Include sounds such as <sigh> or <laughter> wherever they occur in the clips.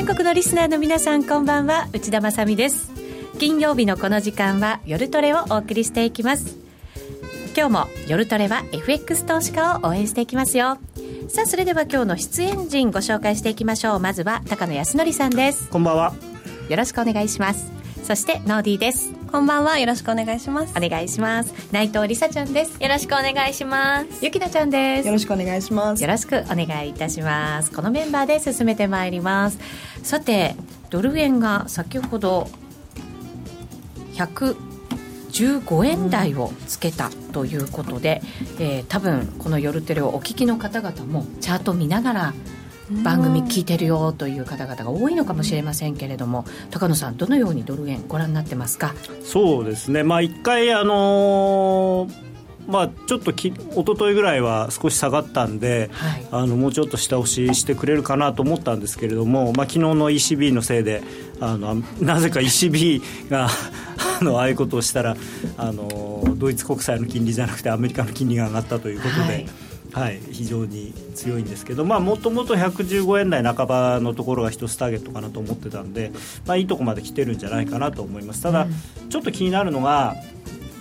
全国のリスナーの皆さんこんばんは。内田まさです。金曜日のこの時間は夜トレをお送りしていきます。今日も夜トレは FX 投資家を応援していきますよ。さあそれでは今日の出演陣ご紹介していきましょう。まずは高野康則さんです。こんばんは。よろしくお願いしますそしてノーディーです。こんばんは。よろしくお願いします。お願いします。内藤梨沙ちゃんです。よろしくお願いします。ゆきなちゃんです。よろしくお願いします。よろしくお願いいたします。このメンバーで進めてまいります。さてドル円が先ほど115円台をつけたということで、えー、多分この夜テレをお聞きの方々もチャート見ながら番組聞いてるよという方々が多いのかもしれませんけれども高野さんどのようにドル円ご覧になってますか？そうですね。まあ一回あのーまあ、ちょっとき一昨日ぐらいは少し下がったんで、はい、あのもうちょっと下押ししてくれるかなと思ったんですけれども、まあ昨日の ECB のせいであのなぜか ECB があのああいうことをしたらあのドイツ国債の金利じゃなくてアメリカの金利が上がったということで。はいはい、非常に強いんですけどもともと115円台半ばのところが一つターゲットかなと思ってたんで、まあ、いいとこまで来てるんじゃないかなと思いますただ、うん、ちょっと気になるのが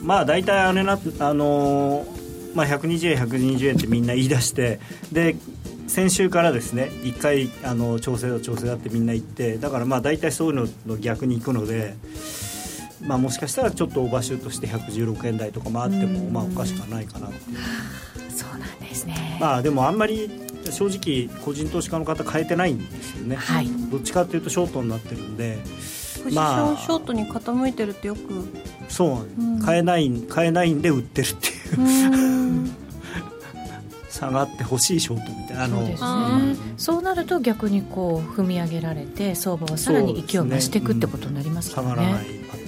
まあ大体あれな、あのー、まあ、120円120円ってみんな言い出してで先週からですね1回あの調整だ調整だってみんな言ってだからまあ大体そういうのの逆に行くので。まあ、もしかしたらちょっとオーバーシュートして116円台とか回ってもまあおかしくはないかなっていう。そうなんですね。まあでもあんまり正直個人投資家の方変えてないんですよね、はい、どっちかっていうとショートになってるんでポジションショートに傾いてるってよく、まあ、そう、うん、買えない買えないんで売ってるっていう。<laughs> 下がってほしいショートみたいな。そうです、ね、そうなると逆にこう踏み上げられて相場はさらに勢いを増していくってことになりますかね、ねうん、下がらないえー、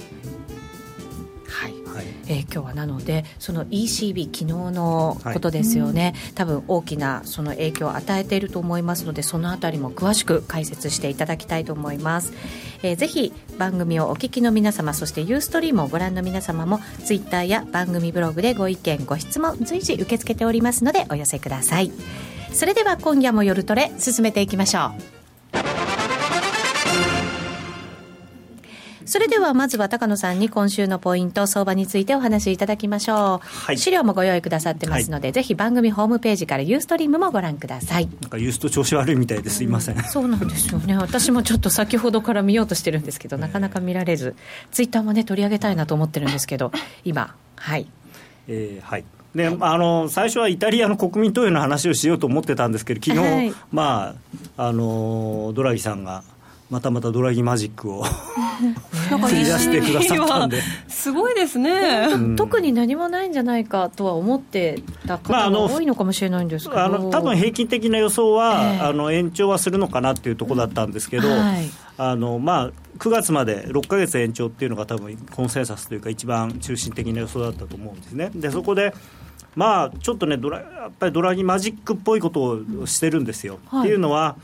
今日はなのでその ECB 昨日のことですよね、はい、多分大きなその影響を与えていると思いますのでそのあたりも詳しく解説していただきたいと思います、えー、ぜひ番組をお聞きの皆様そしてユーストリームをご覧の皆様もツイッターや番組ブログでご意見ご質問随時受け付けておりますのでお寄せください。それでは今夜も夜トレ進めていきましょうそれではまずは高野さんに今週のポイント相場についてお話しいただきましょう、はい、資料もご用意くださってますので、はい、ぜひ番組ホームページからユーストリームもご覧ください。なんかユースト調子悪いみたいです。いません、うん、そうなんですよね。私もちょっと先ほどから見ようとしてるんですけどなかなか見られず。ツイッターもね取り上げたいなと思ってるんですけど今。はい。えー、はい。で、あの最初はイタリアの国民投票の話をしようと思ってたんですけど昨日、はい、まああのドラギさんがまたまたドラギマジックを繰り出してくださったんで。すごいですね、うん、特に何もないんじゃないかとは思ってた方が多いのかもしれないんですけど、まあ、あの多分平均的な予想は、えー、あの延長はするのかなっていうところだったんですけど、はい、あのまあ、9月まで6か月延長っていうのが多分コンセンサスというか一番中心的な予想だったと思うんですね。でそこでまあ、ちょっとねドラ、やっぱりドラギマジックっぽいことをしてるんですよ。はい、っていうのは、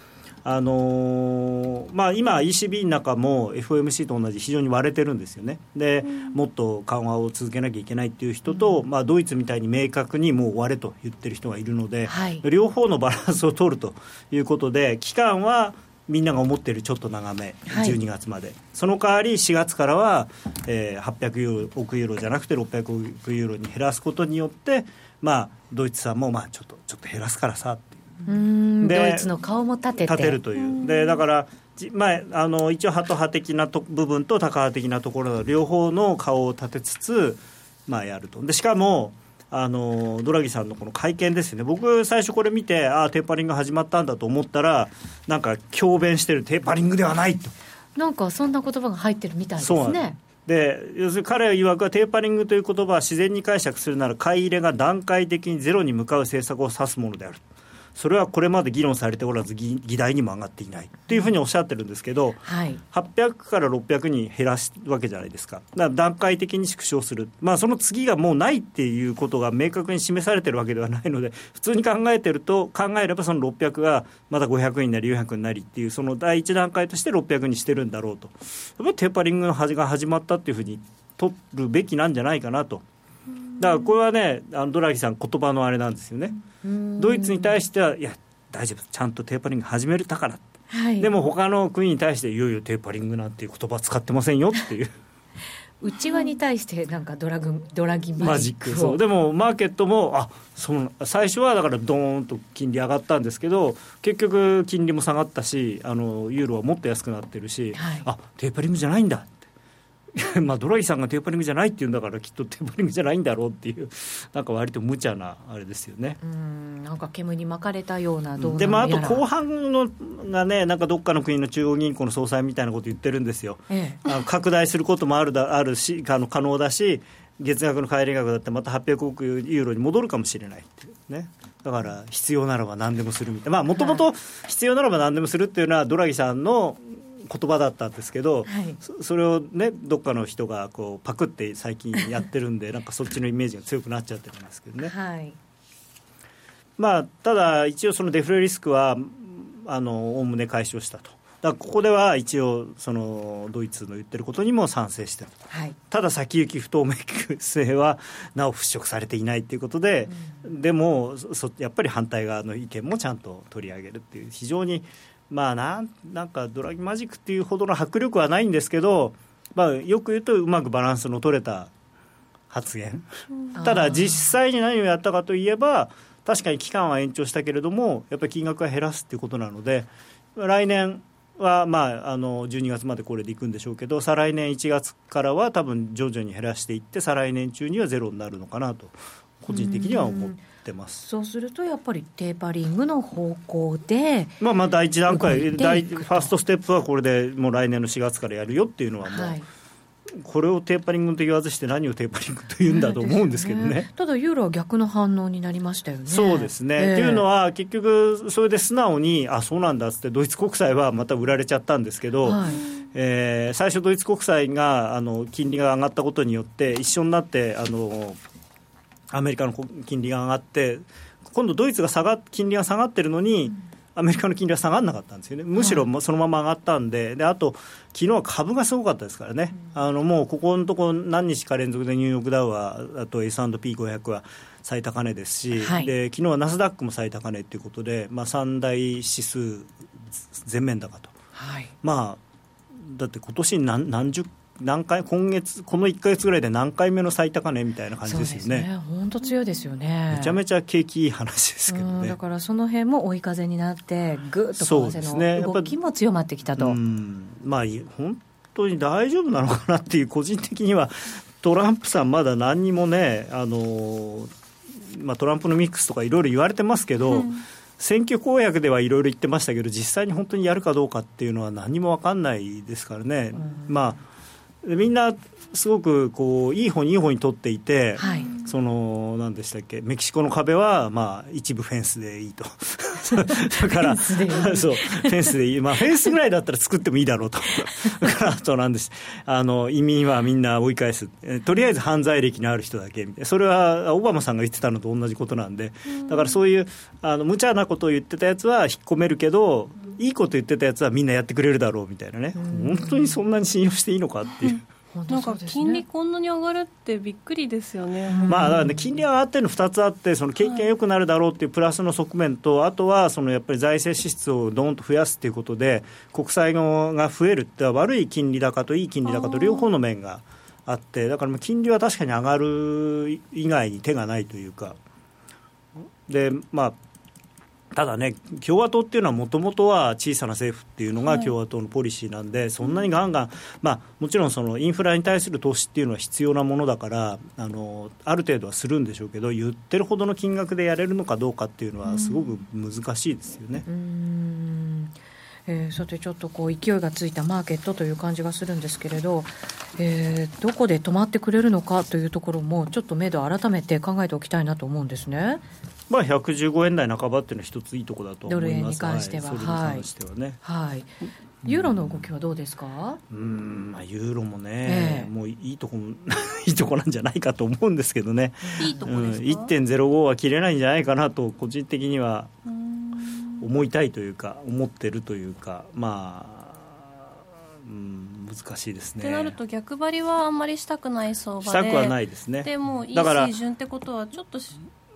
あのー、まあ、今、ECB の中も FOMC と同じ非常に割れてるんですよね、で、うん、もっと緩和を続けなきゃいけないっていう人と、うん、まあ、ドイツみたいに明確にもう割れと言ってる人がいるので、はい、両方のバランスを取るということで、期間はみんなが思ってるちょっと長め、12月まで、はい、その代わり4月からは、えー、800ユーロ億ユーロじゃなくて600億ユーロに減らすことによって、まあ、ドイツさんもまあちょっとちょっと減らすからさう。んドイツの顔も立てて。立てるという。でだからまあ、あの一応、ハト派的なと部分とタカ派的なところの両方の顔を立てつつ、まあ、やると。でしかもあのドラギさんのこの会見ですね。僕最初これ見てああテーパリング始まったんだと思ったらなんか強弁してる。テーパリングではないと。なんかそんな言葉が入ってるみたいですね。で要するに彼は曰くはテーパリングという言葉は自然に解釈するなら買い入れが段階的にゼロに向かう政策を指すものであるそれはこれまで議論されておらず議題にも上がっていないというふうにおっしゃってるんですけど、はい、800から600に減らすわけじゃないですか。だから段階的に縮小する、まあ、その次がもうないっていうことが明確に示されてるわけではないので普通に考えてると考えればその600がまた500になり400になりっていうその第一段階として600にしてるんだろうと。やっぱりテーパリングの端が始まったっていうふうに取るべきなんじゃないかなと。だからこれはね、あのドラギさん、言葉のあれなんですよね、ドイツに対しては、いや、大丈夫、ちゃんとテーパリング始めたから、はい、でも他の国に対していよいよテーパリングなんていう言葉使ってませんよっていう。内輪に対してなんかドラグドラギマジックそう。でもマーケットもあその最初はだからドーンと金利上がったんですけど結局金利も下がったしあのユーロはもっと安くなってるし、はい、あテーパリングじゃないんだ <laughs> まあドラギさんがテーパリングじゃないっていうんだからきっとテーパリングじゃないんだろうっていうなんか割と無茶なあれですよね。うんなんか煙に巻かれたようなでもあと後半のがねなんかどっかの国の中央銀行の総裁みたいなこと言ってるんですよ、ええ、拡大することもあるだあるしあの可能だし月額の帰り額だってまた800億ユーロに戻るかもしれないっていうね。だから必要ならば何でもするみたいな。もともと必要ならば何でもするっていうのはドラギさんの言葉だったんですけど、はい、それをねどっかの人がこうパクって最近やってるんで <laughs> なんかそっちのイメージが強くなっちゃってるんですけどね。はい、まあ、ただ一応そのデフレリスクはおおむね解消したと。だここでは一応そのドイツの言ってることにも賛成してる、はい、ただ先行き不透明性はなお払拭されていないということで、うん、でもそやっぱり反対側の意見もちゃんと取り上げるっていう非常にまあなんなんかドラギマジックっていうほどの迫力はないんですけど、まあ、よく言うとうまくバランスの取れた発言、ただ実際に何をやったかといえば確かに期間は延長したけれどもやっぱり金額は減らすっていうことなので来年は、まあ、あの12月までこれでいくんでしょうけど再来年1月からは多分徐々に減らしていって再来年中にはゼロになるのかなと個人的には思って。ってます。そうするとやっぱりテーパリングの方向で、まあ、まあ第一段階第ファーストステップはこれでもう来年の4月からやるよっていうのはもう、はい、これをテーパリングと言わずして何をテーパリングと言うんだと思うんですけどね、ね、ただユーロは逆の反応になりましたよね。そうですね、えー、っていうのは結局それで素直にあそうなんだっつってドイツ国債はまた売られちゃったんですけど、はい、えー、最初ドイツ国債があの金利が上がったことによって一緒になってあのアメリカの金利が上がって、今度、ドイツが下が金利が下がってるのに、アメリカの金利は下がらなかったんですよね、むしろそのまま上がったんで、であと、昨日は株がすごかったですからね、あのもうここのところ、何日か連続でニューヨークダウは、あと S&P500 は最高値ですし、はい、で昨日はナスダックも最高値ということで、まあ、3大指数全面高と、はい、まあ、だって今年何何十何回今月この1か月ぐらいで何回目の最高値みたいな感じですよね。本当、ね、強いですよね。めちゃめちゃ景気いい話ですけどね。だからその辺も追い風になってぐっと為替の動きも強まってきたと、ね、まあ本当に大丈夫なのかなっていう個人的にはトランプさんまだ何にもねあの、まあ、トランプのミックスとかいろいろ言われてますけど、うん。選挙公約ではいろいろ言ってましたけど実際に本当にやるかどうかっていうのは何も分かんないですからね、うん、まあみんなすごくこういい方にいい方に取っていて、はい、その何でしたっけメキシコの壁はまあ一部フェンスでいいと。<laughs> だからそうフェンスでいい、まあ、フェンスぐらいだったら作ってもいいだろうと。だからあとなんです。あの移民はみんな追い返す。とりあえず犯罪歴のある人だけ。それはオバマさんが言ってたのと同じことなんで。だからそういうあの無茶なことを言ってたやつは引っ込めるけどいいこと言ってたやつはみんなやってくれるだろうみたいなね、本当にそんなに信用していいのかっていう。なんか金利こんなに上がるってびっくりですよね、まあ、だからね、金利が上がってるの2つあって、その景気が良くなるだろうっていうプラスの側面と、あとはそのやっぱり財政支出をどんと増やすということで、国債が増えるって、悪い金利高といい金利高と両方の面があって、だから金利は確かに上がる以外に手がないというか。でまあただね、共和党っていうのはもともとは小さな政府っていうのが共和党のポリシーなんで、はい、そんなにガンガン、まあ、もちろんそのインフラに対する投資っていうのは必要なものだからあの、ある程度はするんでしょうけど、言ってるほどの金額でやれるのかどうかっていうのは、すごく難しいですよね。うんえー、さてちょっとこう勢いがついたマーケットという感じがするんですけれど、えー、どこで止まってくれるのかというところもちょっと目処改めて考えておきたいなと思うんですね。まあ115円台半ばっていうのは一ついいところだと思います。ドル円に関しては、はい、ね。はい。ユーロの動きはどうですか？うん、まあユーロもね、えー、もういいとこいいとこなんじゃないかと思うんですけどね。いいとこですか？一点ゼロ五は切れないんじゃないかなと個人的には。思いたいというか思ってるというかまあ、うん、難しいですね。ってなると逆張りはあんまりしたくない相場でしたくはないですね。でもいい水準ってことはちょっと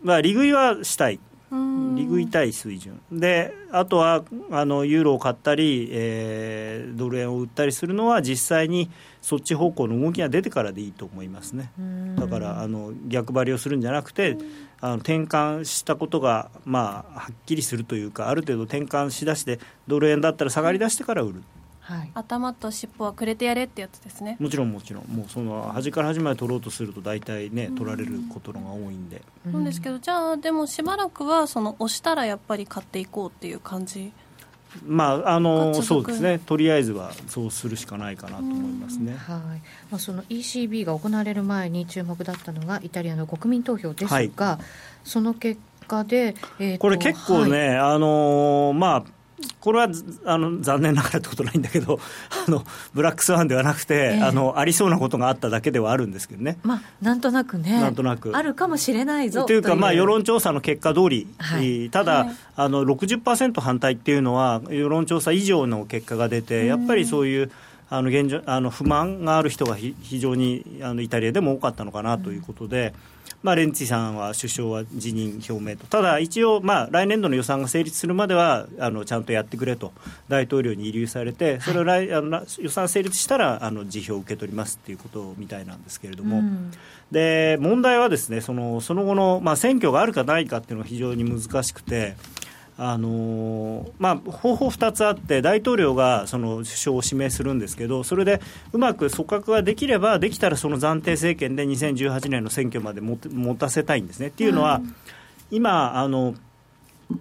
まあ利食いはしたい。利食いたい水準。であとはあのユーロを買ったり、えー、ドル円を売ったりするのは実際にそっち方向の動きが出てからでいいと思いますね。だからあの逆張りをするんじゃなくてあの転換したことが、まあ、はっきりするというかある程度転換しだしてドル円だったら下がりだしてから売る。はい、頭と尻尾はくれてやれってやつですね。もちろんもちろん。もうその端から端まで取ろうとすると大体ね取られることのが多いんで。なんですけどじゃあでもしばらくはその押したらやっぱり買っていこうっていう感じ。まああのそうですね。とりあえずはそうするしかないかなと思いますね、はい。まあ、その ECB が行われる前に注目だったのがイタリアの国民投票ですが、はい、その結果で、えー、これ結構ね、はい、あのまあこれはあの残念ながらってことないんだけど <laughs> あのブラックスワンではなくて、えー、あのありそうなことがあっただけではあるんですけどね、まあ、なんとなくねなんとなく。あるかもしれないぞというかまあ、世論調査の結果通り、はい、ただ、はい、あの60%反対っていうのは世論調査以上の結果が出てやっぱりそういうあの現状あの不満がある人が非常にあのイタリアでも多かったのかなということで。うんまあ、レンツィさんは首相は辞任表明と、ただ一応、まあ、来年度の予算が成立するまではあのちゃんとやってくれと、大統領に慰留されて、それを来、はい、あの予算成立したらあの辞表を受け取りますっていうことみたいなんですけれども、うん、で問題はですねそのその後の、まあ、選挙があるかないかっていうのが非常に難しくて。あのまあ、方法2つあって、大統領がその首相を指名するんですけど、それでうまく組閣ができれば、できたらその暫定政権で2018年の選挙まで持たせたいんですね。っていうのは、今あの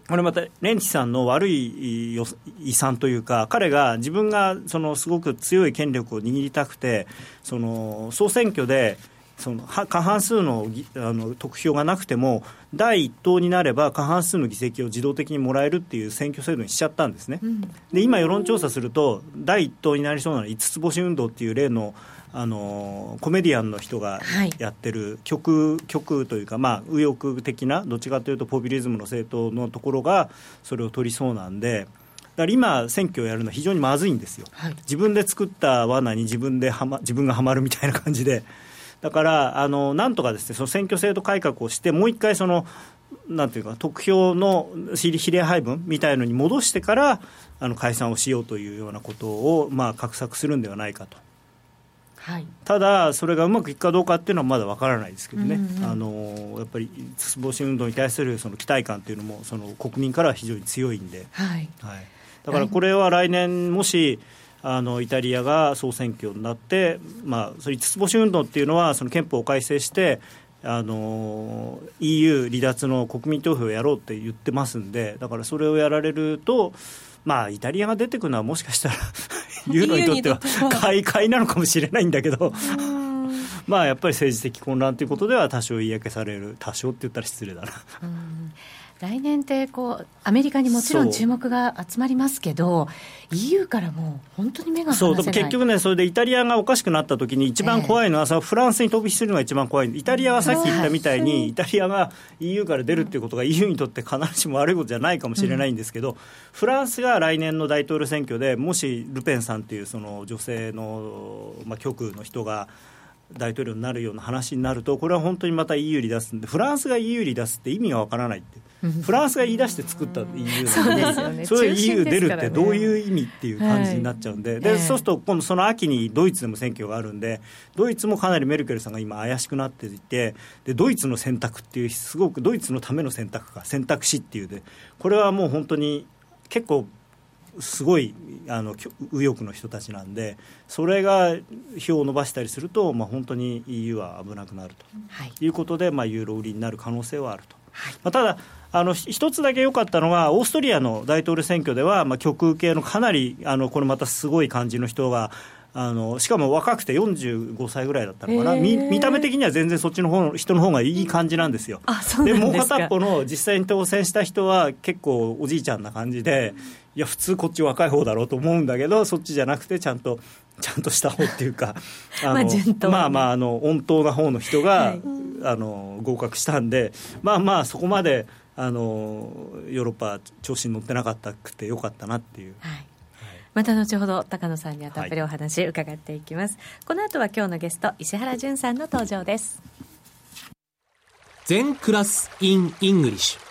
これまたレンチさんの悪い遺産というか、彼が自分がそのすごく強い権力を握りたくて、その総選挙でその過半数のあの得票がなくても、第1党になれば過半数の議席を自動的にもらえるっていう選挙制度にしちゃったんですね、うん、で今、世論調査すると、第1党になりそうな五つ星運動っていう例のあのコメディアンの人がやってる極,、極というか、まあ、右翼的な、どっちかというとポピュリズムの政党のところがそれを取りそうなんで。だから今、選挙をやるのは非常にまずいんですよ、はい、自分で作った罠に自分では、ま、自分がはまるみたいな感じで、だからあのなんとかですねその選挙制度改革をしてもう一回そのなんていうか得票の比例配分みたいのに戻してからあの解散をしようというようなことをまあ画策するんではないかと。はい、ただ、それがうまくいくかどうかっていうのはまだわからないですけどね、うんうん、あのやっぱりつぼし運動に対するその期待感っていうのもその国民からは非常に強いんで、はい、はい、だからこれは来年、もしあのイタリアが総選挙になって、まあ、それ五つ星運動っていうのはその憲法を改正してあの EU 離脱の国民投票をやろうって言ってますんでだからそれをやられると、まあ、イタリアが出てくるのはもしかしたらユーロにとっては買い買いなのかもしれないんだけど。<laughs> まあやっぱり政治的混乱ということでは多少嫌気される多少って言ったら失礼だな。来年ってこうアメリカにもちろん注目が集まりますけど EU からもう本当に目がそう結局ねそれでイタリアがおかしくなった時に一番怖いのは、えー、フランスに飛び火するのが一番怖い。イタリアはさっき言ったみたいに、イタリアが EU から出るっていうことが EU にとって必ずしも悪いことじゃないかもしれないんですけど、うん、フランスが来年の大統領選挙でもしルペンさんっていうその女性の、まあ、極右の人が大統領になるような話になるとこれは本当にまた EU に出すんでフランスが EU に出すって意味がわからないってフランスが言い出して作った EU なのにそれ EU 出るってどういう意味っていう感じになっちゃうんで,、でそうすると今度その秋にドイツでも選挙があるんでドイツもかなりメルケルさんが今怪しくなっていてでドイツの選択っていうすごくドイツのための選択か選択肢っていうでこれはもう本当に結構すごいあの右翼の人たちなんでそれが票を伸ばしたりすると、まあ、本当に EU は危なくなると、はい、いうことで、まあ、ユーロ売りになる可能性はあると。はい、まあ、ただあの一つだけ良かったのは、オーストリアの大統領選挙では、まあ、極右系のかなり、あのこれまたすごい感じの人が、あのしかも若くて45歳ぐらいだったのかな、見見た目的には全然そっちの方の人の方がいい感じなんですよ。でもう片っぽの実際に当選した人は結構おじいちゃんな感じで、いや普通こっち若い方だろうと思うんだけどそっちじゃなくてちゃんとちゃんとした方っていうか <laughs> あのまあまああの温当な方の人が、はい、あの合格したんでまあまあそこまであのヨーロッパ調子に乗ってなかったくてよかったなっていう。はい。また後ほど高野さんにはたっぷりお話伺っていきます、はい、この後は今日のゲスト石原順さんの登場です。全クラス in English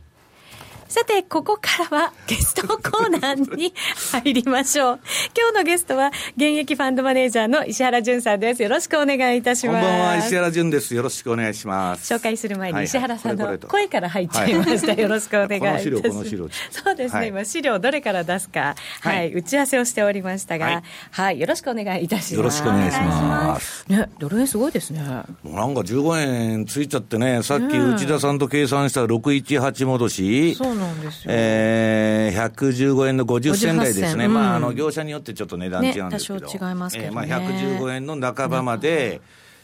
さて、ここからはゲストコーナーに入りましょう。<laughs> 今日のゲストは、現役ファンドマネージャーの石原淳さんです。よろしくお願いいたします。こんばんは、石原淳です。よろしくお願いします。紹介する前に石原さんの声から入っちゃいました。よろしくお願いいたします。そうですね、今資料どれから出すか、はい、打ち合わせをしておりましたが、はい、よろしくお願いいたします。よろしくお願いします。ね、ドル円すごいですね。もうなんか15円ついちゃってね、さっき内田さんと計算した618戻し。そうなんですよ。えーえー、115円の50銭台ですね、うん、まあ、あの業者によってちょっと値段違うんですけど、ね、多少違いますけど、ね、えー、まあ、115円の半ばまで、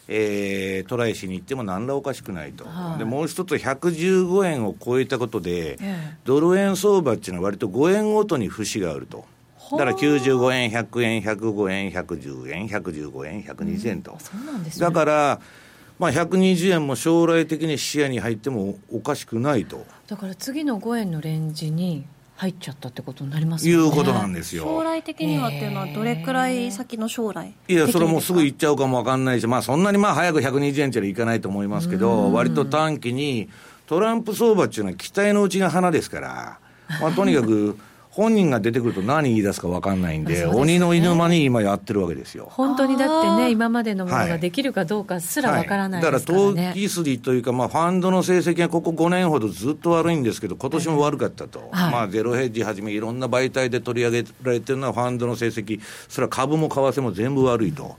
えー、トライしに行っても何らおかしくないと、はい、でもう一つ、115円を超えたことで、ドル円相場っていうのは、割と5円ごとに節があると。だから95円、100円、105円、110円、115円、120円と。うん。ね、だからまあ、120円も将来的に視野に入ってもおかしくないと。だから次の5円のレンジに入っちゃったってことになりますね。いうことなんですよ。将来的にはっていうのはどれくらい先の将来いやそれもすぐ行っちゃうかもわかんないしまあそんなにまあ早く120円っていかないと思いますけど割と短期にトランプ相場っていうのは期待のうちが花ですから、まあ、とにかく本人が出てくると何言い出すか分かんないんで、でね、鬼の犬間に今やってるわけですよ。本当にだってね、今までのものができるかどうかすら分からない、ね。はい、だから投機筋というか、まあ、ファンドの成績がここ5年ほどずっと悪いんですけど、今年も悪かったと、はい、まあ、ゼロヘッジはじめ、いろんな媒体で取り上げられてるのは、ファンドの成績、それは株も為替も全部悪いと。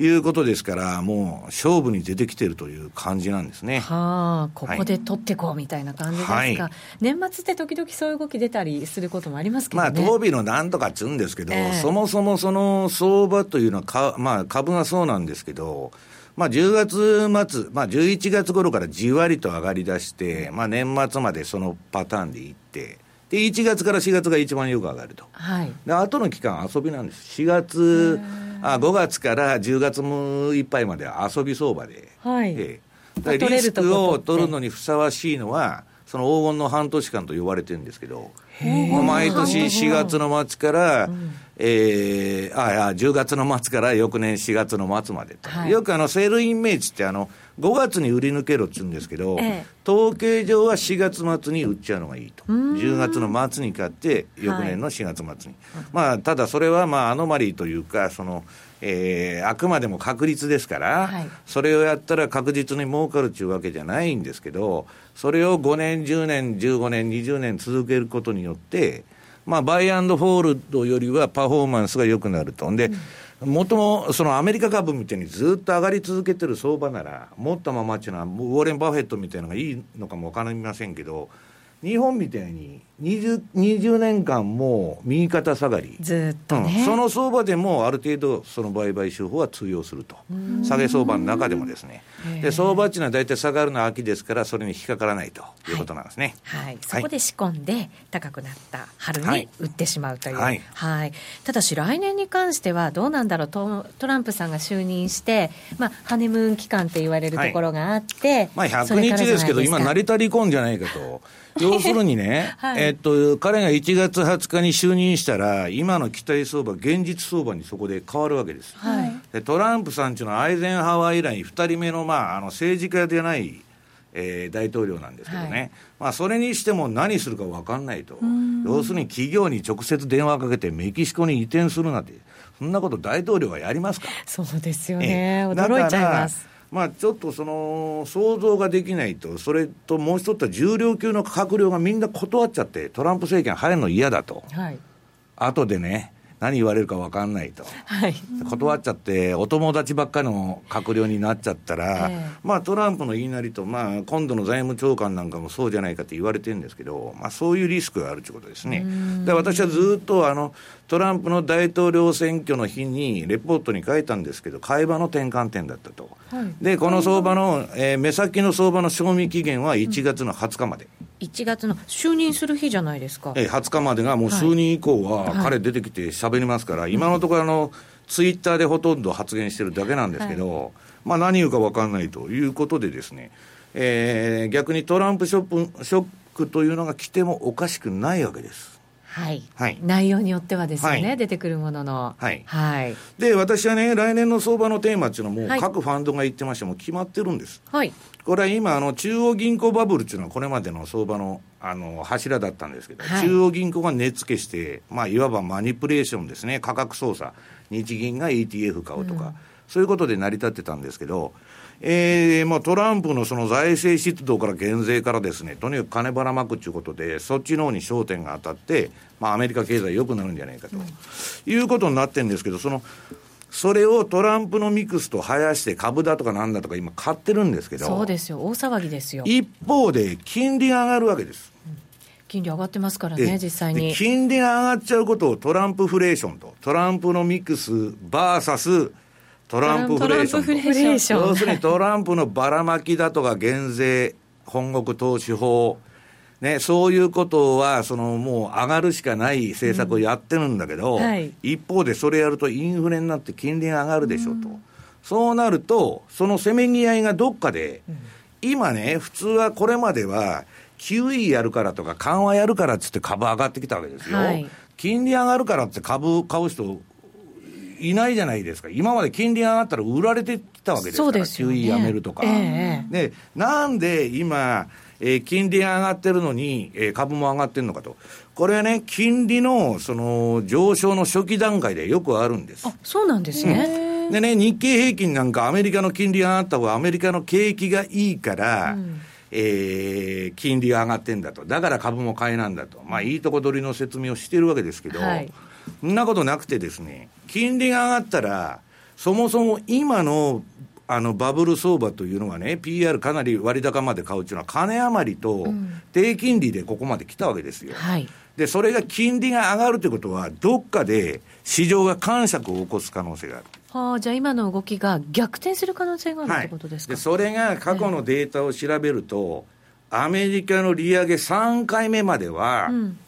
いうことですから、もう勝負に出てきてるという感じなんですね。はあ、ここで取ってこうみたいな感じですか、はい、年末って時々そういう動き出たりすることもありますけど、ね、まあ、当日のなんとかっつうんですけど、えー、そもそもその相場というのはか、まあ、株がそうなんですけど、まあ、10月末、まあ、11月頃からじわりと上がりだして、まあ、年末までそのパターンでいって、で1月から4月が一番よく上がると、はい、で後の期間、遊びなんです、4月、あ5月から10月いっぱいまでは遊び相場で、はい、ええ、リスクを取るのにふさわしいのは、その黄金の半年間と呼ばれてるんですけど、毎年4月の末から、うん、えー、ああ10月の末から翌年4月の末までと、はい、よくあのセールインメージってあの、5月に売り抜けろって言うんですけど、ええ、統計上は4月末に売っちゃうのがいいと、10月の末に買って、翌年の4月末に、はい、まあ、ただそれはまあアノマリーというか、そのえー、あくまでも確率ですから、はい、それをやったら確実に儲かるっていうわけじゃないんですけど、それを5年、10年、15年、20年続けることによって、まあ、バイアンドフォールドよりはパフォーマンスが良くなると。で、うんもともそのアメリカ株みたいにずっと上がり続けてる相場なら、持ったままっていうのは、ウォーレン・バフェットみたいなのがいいのかも分かりませんけど、日本みたいに 20, 20年間も右肩下がり、ずっと、ね。うん、その相場でもある程度、その売買手法は通用すると、下げ相場の中でもですね、で相場っていうのは大体下がるのは秋ですから、それに引っかからないということなんですね、はい、はい、そこで仕込んで、高くなった春に売ってしまうという、はい、はい、ただし、来年に関してはどうなんだろうト、トランプさんが就任して、まあ、ハネムーン期間って言われるところがあって、まあ、100日ですけど、今、成り足り込んじゃないかと。<laughs> 要するにね、<laughs> はい、えっと、彼が1月20日に就任したら、今の期待相場、現実相場にそこで変わるわけです。はい、でトランプさんっていうのは、アイゼンハワー以来、2人目の,、まあ、あの政治家でない、えー、大統領なんですけどね、はい、まあ、それにしても何するか分かんないと、要するに企業に直接電話かけて、メキシコに移転するなんて、そんなこと大統領はやりますか？そうですよね、驚いちゃいます。まあ、ちょっとその想像ができないと、それともう一つは重量級の閣僚がみんな断っちゃって、トランプ政権入るの嫌だと、はい、後でね、何言われるか分かんないと、はい、断っちゃって、お友達ばっかりの閣僚になっちゃったら、えー、まあ、トランプの言いなりと、まあ、今度の財務長官なんかもそうじゃないかって言われてるんですけど、まあ、そういうリスクがあるということですね。で私はずっとあのトランプの大統領選挙の日にレポートに書いたんですけど、会話の転換点だったと、はい、でこの相場の、えー、目先の相場の賞味期限は1月の20日まで。うん1月の就任する日じゃないですか。え20日までが、もう就任以降は、彼出てきて喋りますから、はい、今のところあの、ツイッターでほとんど発言してるだけなんですけど、はい、まあ、何言うか分かんないということでですね、えー、逆にトランプショップショックというのが来てもおかしくないわけです。はい、はい、内容によってはですよね、はい、出てくるものの、はい、はい、で私はね、来年の相場のテーマっていうのは、もう各ファンドが言ってまして、も決まってるんです。はい、これは今、あの中央銀行バブルっていうのは、これまでの相場のあの柱だったんですけど、はい、中央銀行が値付けして、まあ、いわばマニプレーションですね、価格操作、日銀が ETF 買うとか、うん、そういうことで成り立ってたんですけど、えーまあ、トランプのその財政出動から減税からですね、とにかく金ばらまくということで、そっちの方に焦点が当たって、まあ、アメリカ経済良くなるんじゃないかと、うん、いうことになってるんですけど、そのそれをトランプのミクスと生やして株だとかなんだとか今買ってるんですけど。そうですよ。大騒ぎですよ。一方で金利が上がるわけです。金利上がってますからね、実際に。金利が上がっちゃうことをトランプフレーションと、トランプのミクスバーサストランプフレーション。要するにトランプのばらまきだとか減税、本国投資法、ね、そういうことは、そのもう上がるしかない政策をやってるんだけど、うん。はい、一方でそれやるとインフレになって金利が上がるでしょと、うん、そうなると、そのせめぎ合いがどっかで、うん、今ね、普通はこれまでは、QE やるからとか、緩和やるからっつって株上がってきたわけですよ。はい、金利上がるからって株買う人いないじゃないですか、今まで金利が上がったら売られてきたわけですから、ね、QE やめるとか。えー、でなんで今えー、金利が上がってるのに、えー、株も上がってるのかと。これはね、金利の、その、上昇の初期段階でよくあるんです。あ、そうなんですね。うん、でね、日経平均なんかアメリカの金利が上がった方がアメリカの景気がいいから、うん、えー、金利が上がってんだと。だから株も買いなんだと。まあ、いいとこ取りの説明をしてるわけですけど、はい、そんなことなくてですね、金利が上がったら、そもそも今のあのバブル相場というのはね、PR かなり割高まで買うっていうのは、金余りと低金利でここまで来たわけですよ。うんはい、で、それが金利が上がるということは、どっかで市場が感触を起こす可能性がある。はあ、じゃあ今の動きが逆転する可能性があるってことですか、はい、でそれが過去のデータを調べると、アメリカの利上げ3回目までは、うん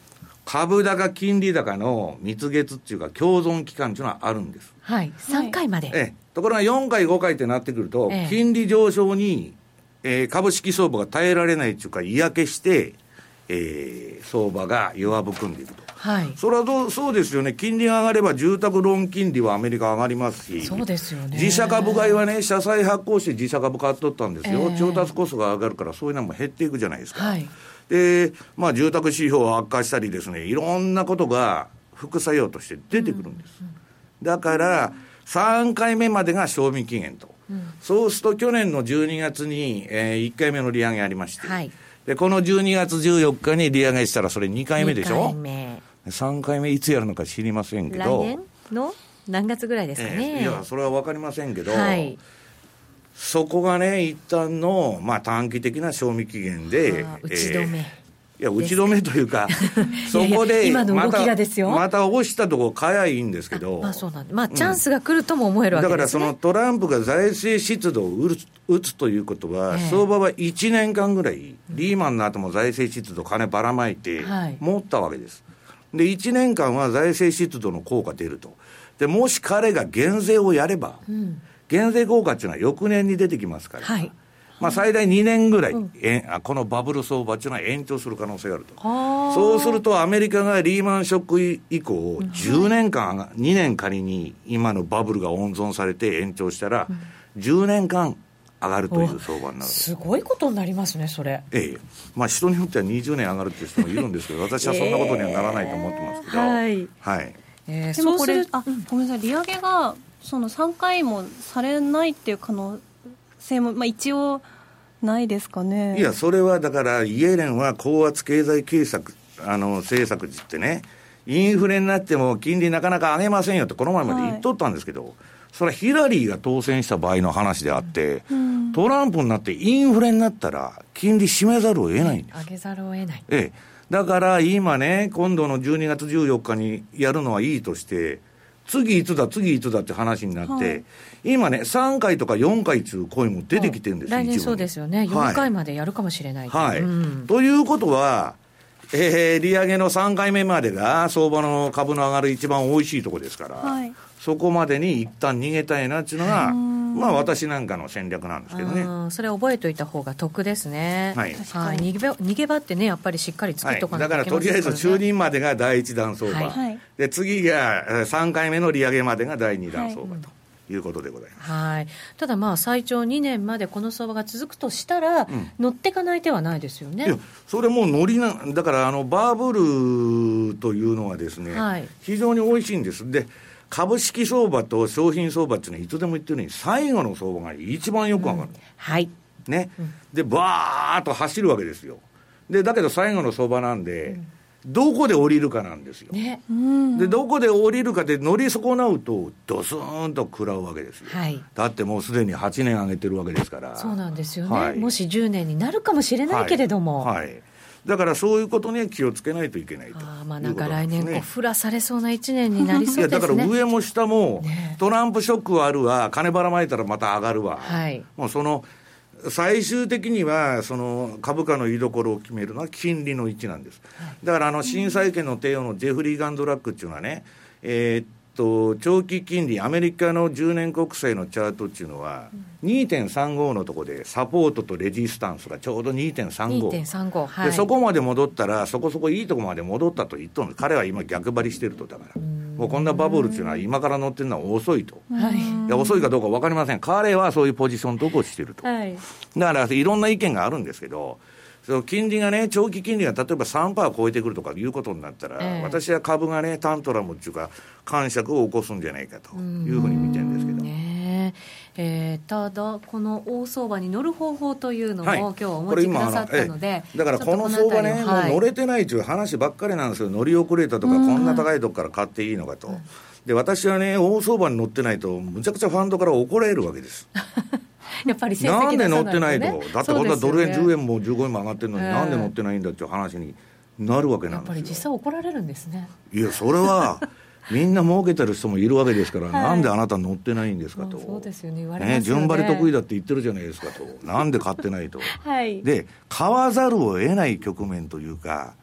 株高、金利高の蜜月っていうか、共存期間っていうのはあるんです。はい、3回まで。ええ、ところが4回、5回ってなってくると、ええ、金利上昇に、えー、株式相場が耐えられないっていうか、嫌気して、えー、相場が弱含んでいると。はい、それはどうそうですよね、金利が上がれば住宅ローン金利はアメリカ上がりますし、そうですよね。自社株買いはね、社債発行して自社株買っとったんですよ、えー、調達コストが上がるから、そういうのも減っていくじゃないですか。はい。で、まあ、住宅指標を悪化したりですね、いろんなことが副作用として出てくるんです。だから、3回目までが賞味期限と。うん、そうすると去年の12月に、えー、1回目の利上げありまして、はい、でこの12月14日に利上げしたらそれ2回目でしょ？2回目。3回目いつやるのか知りませんけど。来年の？何月ぐらいですかね、えー、いやそれは分かりませんけど、はい、そこがね、一旦の、まあ、短期的な賞味期限で、打ち止め。えーいや、打ち止めというか、<laughs> そこで、今の動きがですよ。また押したとこ買やいいんですけど。まあそうなんまあチャンスが来るとも思えるわけですね、だからそのトランプが財政出動を打つということは、えー、相場は1年間ぐらい、リーマンの後も財政出動金ばらまいて、持ったわけです。で、1年間は財政出動の効果出ると。で、もし彼が減税をやれば、うん減税効果っていうのは翌年に出てきますから、はい、まあ、最大2年ぐらい、うん、えこのバブル相場っていうのは延長する可能性があると。そうすると、アメリカがリーマンショック以降、10年間、2年仮に今のバブルが温存されて延長したら、10年間上がるという相場になるすごいことになりますね、それ。ええ。まあ、人によっては20年上がるっていう人もいるんですけど、私はそんなことにはならないと思ってますけど。<laughs> えー、はい。はい。えー、でもこれ、あ、ごめんなさい、利上げがその3回もされないっていう可能性も、まあ、一応ないですかねいやそれはだからイエレンは高圧経済政策あの政策ってねインフレになっても金利なかなか上げませんよってこの前まで言っとったんですけど、はいそれはヒラリーが当選した場合の話であって、うん、トランプになってインフレになったら、金利締めざるを得ないんです。上げざるを得ない。ええ。だから今ね、今度の12月14日にやるのはいいとして、次いつだ、次いつだって話になって、はい、今ね、3回とか4回という声も出てきてるんです来年そうですよね、4回までやるかもしれない。はい、うん、ということは、えー、利上げの3回目までが相場の株の上がる一番おいしいところですから、はい、そこまでに一旦逃げたいなっていうのが、まあ私なんかの戦略なんですけどね。それ覚えておいた方が得ですね。はい。はい、逃げ場逃げ場ってね、やっぱりしっかり作っとかないとい。だからとりあえず就任までが第一段相場、はい、で次が3回目の利上げまでが第二段相場と。い。うことでございます、はい、ただ、まあ最長2年までこの相場が続くとしたら、うん、乗っていかない手はないですよね。それもう乗りな、だからあのバブルというのはですね、はい、非常に美味しいんです。で株式相場と商品相場っていうのは、いつでも言ってるように、最後の相場が一番よくわかる、うん、はい。ね、うん、で、ばーっと走るわけですよ。で、だけど最後の相場なんで、うん、どこで降りるかなんですよ。ね、で、どこで降りるかで乗り損なうと、ドスーンと食らうわけですよ。はい、だってもうすでに8年上げてるわけですから。そうなんですよね。はい、もし10年になるかもしれないけれども。はい、はいだからそういうことには気をつけないといけないとあまあなんか来年こう、降らされそうな1年になりそうですね。いやだから上も下も、トランプショックはあるわ、金ばらまいたらまた上がるわ、はい、もうその最終的にはその株価の居所を決めるのは金利の位置なんです、だからあの震災権の帝王のジェフリー・ガンドラックっていうのはね、えー、と長期金利、アメリカの10年国債のチャートっていうのは、2.35のところで、サポートとレジスタンスがちょうど2.35、2.35はい、でそこまで戻ったら、そこそこいいとこまで戻ったと言っとる彼は今、逆張りしてると、だから、もうこんなバブルっていうのは、今から乗ってるのは遅いと、はい、遅いかどうか分かりません、彼はそういうポジションとこしてると、はい、だからいろんな意見があるんですけど、その金利がね、長期金利が例えば3%超えてくるとかいうことになったら、えー、私は株がね、タントラムっていうか、感触を起こすんじゃないかというふうに見てるんですけど。ねえ。ー、ただ、この大相場に乗る方法というのを、はい、今日お持ちくださったので、だからこの相場ね、はい、もう乗れてないという話ばっかりなんですよ、乗り遅れたとか、こんな高いとこから買っていいのかと。で私はね、大相場に乗ってないと、むちゃくちゃファンドから怒られるわけです。<laughs> やっぱり成績なんで乗ってないと、だって本当はドル円10円も15円も上がってるのに、なんで乗ってないんだっていう話になるわけなんですよ。やっぱり実際怒られるんですね。いや、それは <laughs> みんな儲けてる人もいるわけですから、はい、なんであなた乗ってないんですかと、そうですよね、ね、順張り得意だって言ってるじゃないですかと、なんで買ってないと、はい、で、買わざるを得ない局面というか、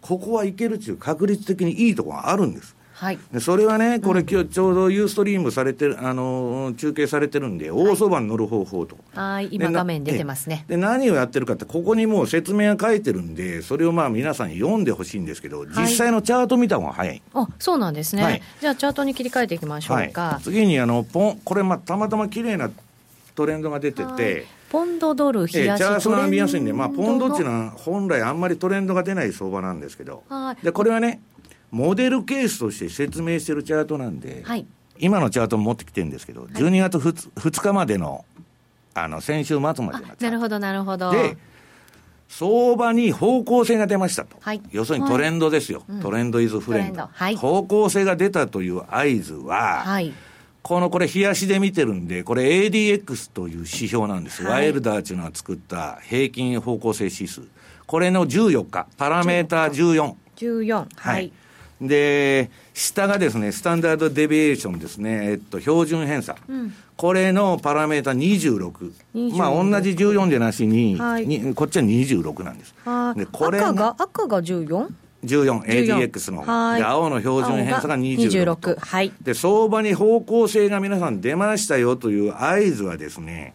ここはいけるっていう確率的にいいところがあるんです。はい、でそれはね、これ、今日ちょうどユーストリームされてる、あの中継されてるんで、大相場に乗る方法と。はい、今、画面出てますね。で。何をやってるかって、ここにもう説明が書いてるんで、それをまあ皆さん読んでほしいんですけど、実際のチャート見た方が早い。あそうなんですね、はい、じゃあ、チャートに切り替えていきましょう。か。はい、次にあのポン、これ、まあ、たまたま綺麗なトレンドが出てて、ポンドドル、冷やし、チャートが見やすいんで、まあ、ポンドっていうのは本来あんまりトレンドが出ない相場なんですけど、でこれはね、モデルケースとして説明してるチャートなんで、はい、今のチャートも持ってきてるんですけど、はい、12月 2, 2日までの、あの、先週末までのなるほど、なるほど。で、相場に方向性が出ましたと。はい、要するにトレンドですよ。はい、トレンドイズフレンド。はい、方向性が出たという合図は、はい、このこれ、冷やしで見てるんで、これ ADX という指標なんです。ワイルダーっていうのは作った平均方向性指数。これの14日、パラメーター14。14。はい。で、下がですね、スタンダードデビエーションですね、えっと、標準偏差。うん、これのパラメータ26。26まあ、同じ14じゃなしに、はい、にこっちは26なんです。で、これ赤が、赤が 14? 14、AGX ので、青の標準偏差が26。26はい。で、相場に方向性が皆さん出ましたよという合図はですね、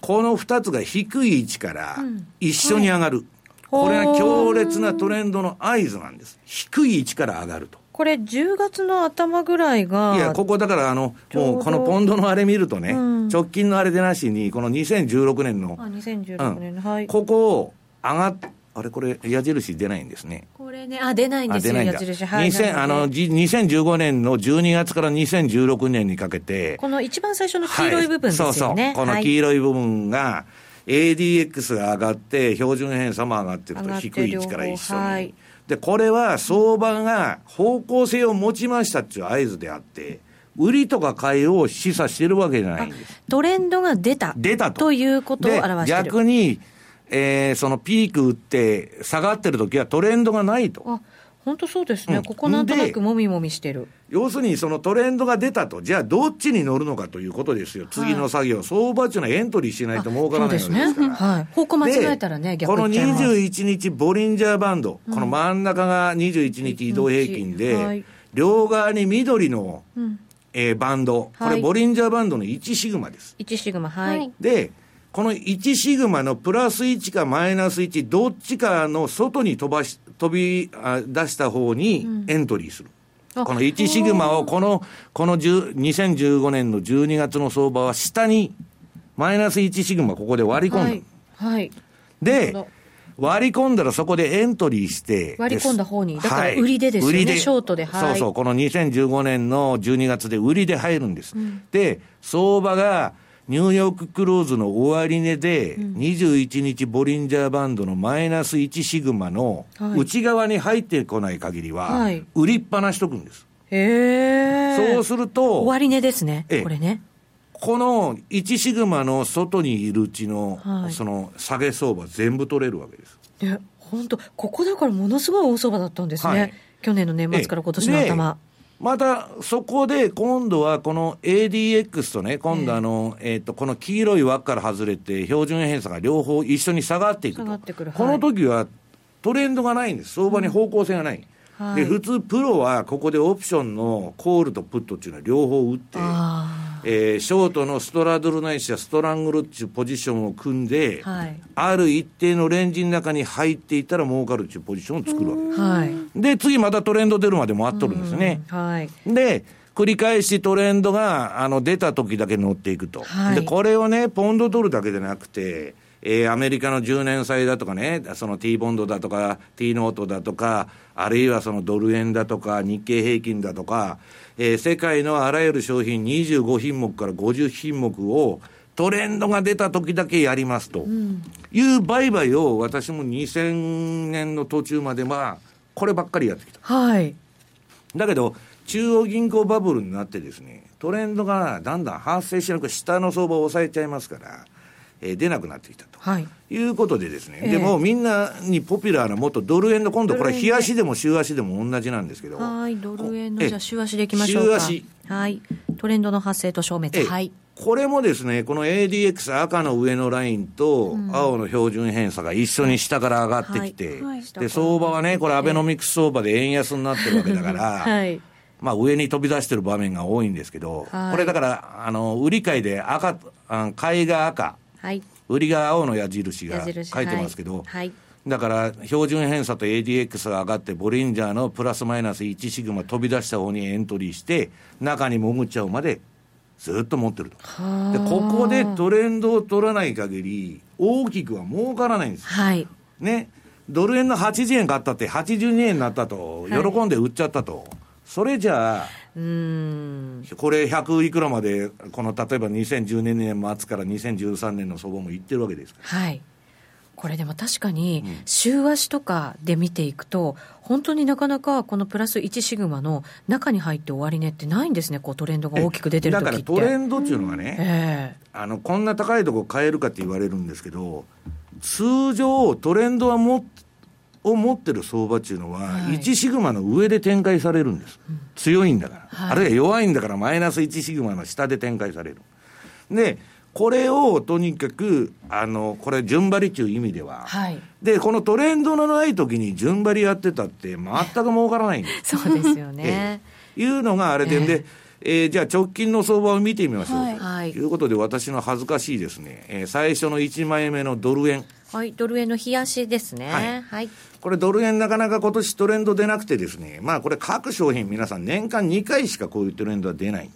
この2つが低い位置から一緒に上がる。うんはいこれが強烈なトレンドの合図なんです。低い位置から上がると。これ、10月の頭ぐらいが。いや、ここだから、あの、もうこのポンドのあれ見るとね、うん、直近のあれでなしに、この2016年の。あ、2016年、うん、はい。ここを上がっあれこれ矢印出ないんですね。これねあ出ないんですよ矢印。はい。2000あのじ2015年の12月から2016年にかけて。この一番最初の黄色い部分ですよね、はい、そうそう。この黄色い部分が、ADX が上がって標準偏差も上がってると低い位置から一緒に、はい、でこれは相場が方向性を持ちましたっていう合図であって売りとか買いを示唆してるわけじゃないんです。トレンドが出た出たと。ということを表してる。逆にえー、そのピーク打って下がってる時はトレンドがないと。あ本当そうですね、うん、ここなんとなくもみもみしてる。要するにそのトレンドが出たと、じゃあどっちに乗るのかということですよ、次の作業、はい、相場っていうのはエントリーしないと儲からないですから、ね。はい、方向間違えたらね、この21日、ボリンジャーバンド、うん、この真ん中が21日移動平均で、はい、両側に緑の、うん、えー、バンド、これ、ボリンジャーバンドの1シグマです。1シグマ、はい。でこの1シグマのプラス1かマイナス1、どっちかの外に飛ばし、飛び出した方にエントリーする。うん、この1シグマを、この、この2015年の12月の相場は下に、マイナス1シグマここで割り込んだ。はい。はい、で、割り込んだらそこでエントリーして。割り込んだ方に。だから売りでですよね、はい、売りでショートで、はい、そうそう、この2015年の12月で売りで入るんです。うん、で、相場が、ニューヨーククローズの終値で、21日ボリンジャーバンドのマイナス1シグマの内側に入ってこない限りは、売りっぱなしとくんです。へそうすると、終値ですね、これね。この1シグマの外にいるうちの、その下げ相場全部取れるわけです。いや、本当ここだからものすごい大相場だったんですね。はい、去年の年末から今年の頭。また、そこで今度はこの ADX とね、今度あの、えっ、と、この黄色い輪から外れて、標準偏差が両方一緒に下がっていくと。くこの時はトレンドがないんです。相場に方向性がない。うん、で、普通プロはここでオプションのコールとプットっていうのは両方打って、えー、ショートのストラドルないしはストラングルっていうポジションを組んで、はい、ある一定のレンジの中に入っていったら儲かるっていうポジションを作るわけ。です。はい、で、次またトレンド出るまで待っとるんですね。はい、で、繰り返しトレンドがあの出た時だけ乗っていくと、はい、でこれをね、ポンドドルだけでなくて、えー、アメリカの10年債だとかね、その T ボンドだとか、T ノートだとか、あるいはそのドル円だとか、日経平均だとか、えー、世界のあらゆる商品25品目から50品目を、トレンドが出た時だけやりますと、いう売買を私も2000年の途中までは、こればっかりやってきた。はい。だけど、中央銀行バブルになってですね、トレンドがだんだん発生しなく下の相場を抑えちゃいますから、えー、出なくなってきたい、いうことでですね、えー、でもみんなにポピュラーなもっとドル円の今度これ日足でも週足でも同じなんですけど。はいドル円のじゃあ週足でいきましょうか。週足。はい。トレンドの発生と消滅。はい。これもですね、この ADX 赤の上のラインと青の標準偏差が一緒に下から上がってきて、はい。はい、で、相場はね、これアベノミクス相場で円安になってるわけだから、はい、まあ上に飛び出してる場面が多いんですけど、これだから、あの、売り買いで赤、買いが赤、はい、売りが青の矢印が書いてますけど、はいはい、だから標準偏差と ADX が上がって、ボリンジャーのプラスマイナス1シグマ飛び出した方にエントリーして、中に潜っちゃうまでずっと持ってると。で、ここでトレンドを取らない限り、大きくは儲からないんです。はい。ね。ドル円の80円買ったって82円になったと、喜んで売っちゃったと。それじゃあ、うん。これ100いくらまで、この例えば2012年末から2013年の相場もいってるわけですから。はい。これでも確かに、週足とかで見ていくと、本当になかなかこのプラス1シグマの中に入って終値ってないんですね、こうトレンドが大きく出てる時だからトレンドっていうのはね、えー、あのこんな高いとこ買えるかって言われるんですけど、通常、トレンドはもを持ってる相場っていうのは、1シグマの上で展開されるんです。強いんだから、はい、あるいは弱いんだから、マイナス1シグマの下で展開される。で、これをとにかく、あの、これ順張りっていう意味では、はい、で、このトレンドのない時に順張りやってたって、全く儲からないんです。<laughs> そうですよね。えいうのがあれで、えー、で、えー、じゃあ直近の相場を見てみましょうはい、ということで、私の恥ずかしいですね、えー、最初の1枚目のドル円。はい、ドル円の冷やしですね。はい。はい、これドル円なかなか今年トレンド出なくてですね、まあこれ各商品皆さん年間2回しかこういうトレンドは出ない。へ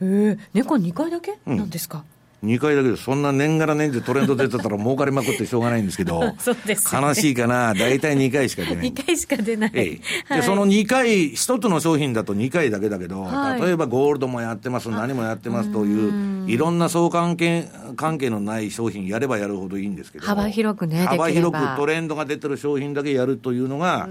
え、年間2回だけ、うん、なんですか？2回だけで、そんな年がら年中トレンド出てたら儲かりまくってしょうがないんですけど、<laughs> そうですね。悲しいかな、大体2回しか出ない。2回しか出ない、ええ、はい。でその2回、一つの商品だと2回だけだけど、はい。例えばゴールドもやってます、何もやってますという、いろんな相関係関係のない商品やればやるほどいいんですけど、幅広くね幅広くトレンドが出てる商品だけやるというのが、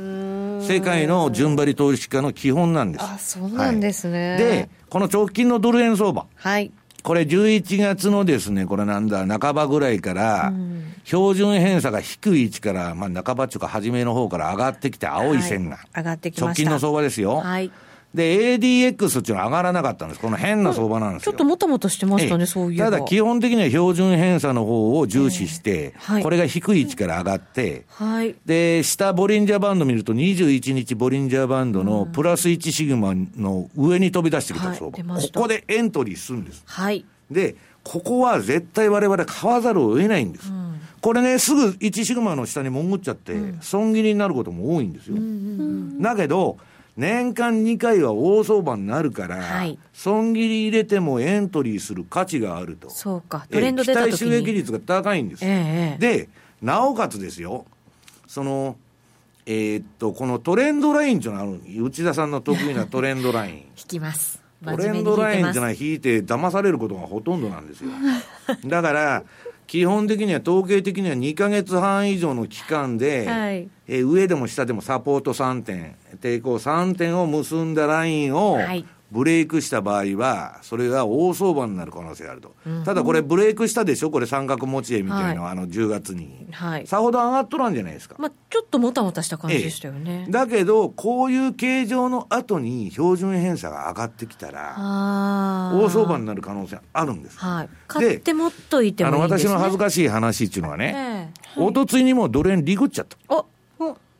世界の順張り投資家の基本なんです。あそうなんですね。はい。で、この直近のドル円相場。はいこれ11月のですね、これなんだ、半ばぐらいから、標準偏差が低い位置から、まあ半ばっていうか初めの方から上がってきて青い線が。はい上がってきました直近の相場ですよ。はいで、ADX っていうのは上がらなかったんです。この変な相場なんですよ。ちょっともたもたしてましたね、ええそういえばただ基本的には標準偏差の方を重視して、はいこれが低い位置から上がって、はいで、下ボリンジャーバンド見ると21日ボリンジャーバンドのプラス1シグマの上に飛び出してきた相場。はい出ましたここでエントリーするんです。はいで、ここは絶対我々買わざるを得ないんです。これね、すぐ1シグマの下に潜っちゃって、損切りになることも多いんですよ。だけど、年間2回は大相場になるから、はい損切り入れてもエントリーする価値があると。そうかトレンド出た期待収益に率が高いんです。ええで、なおかつですよ、その、えーっと、このトレンドラインっていうのがある内田さんの得意なトレンドライン。<laughs> 引きますトレンドラインじゃいない引いて騙されることがほとんどなんですよ。<laughs> だから、基本的には統計的には2ヶ月半以上の期間で、はい。えー上でも下でもサポート3点、抵抗3点を結んだラインをはいブレイクした場合は、それが大相場になる可能性があると。ただこれブレイクしたでしょ？これ三角持ち絵みたいな、はあの10月に。はい。さほど上がっとらんじゃないですか。まあちょっともたもたした感じでしたよね、だけど、こういう形状の後に標準偏差が上がってきたら、大相場になる可能性あるんです。はい。買って持っといてあの私の恥ずかしい話っていうのはね、えおとついにもドル円リグっちゃった。お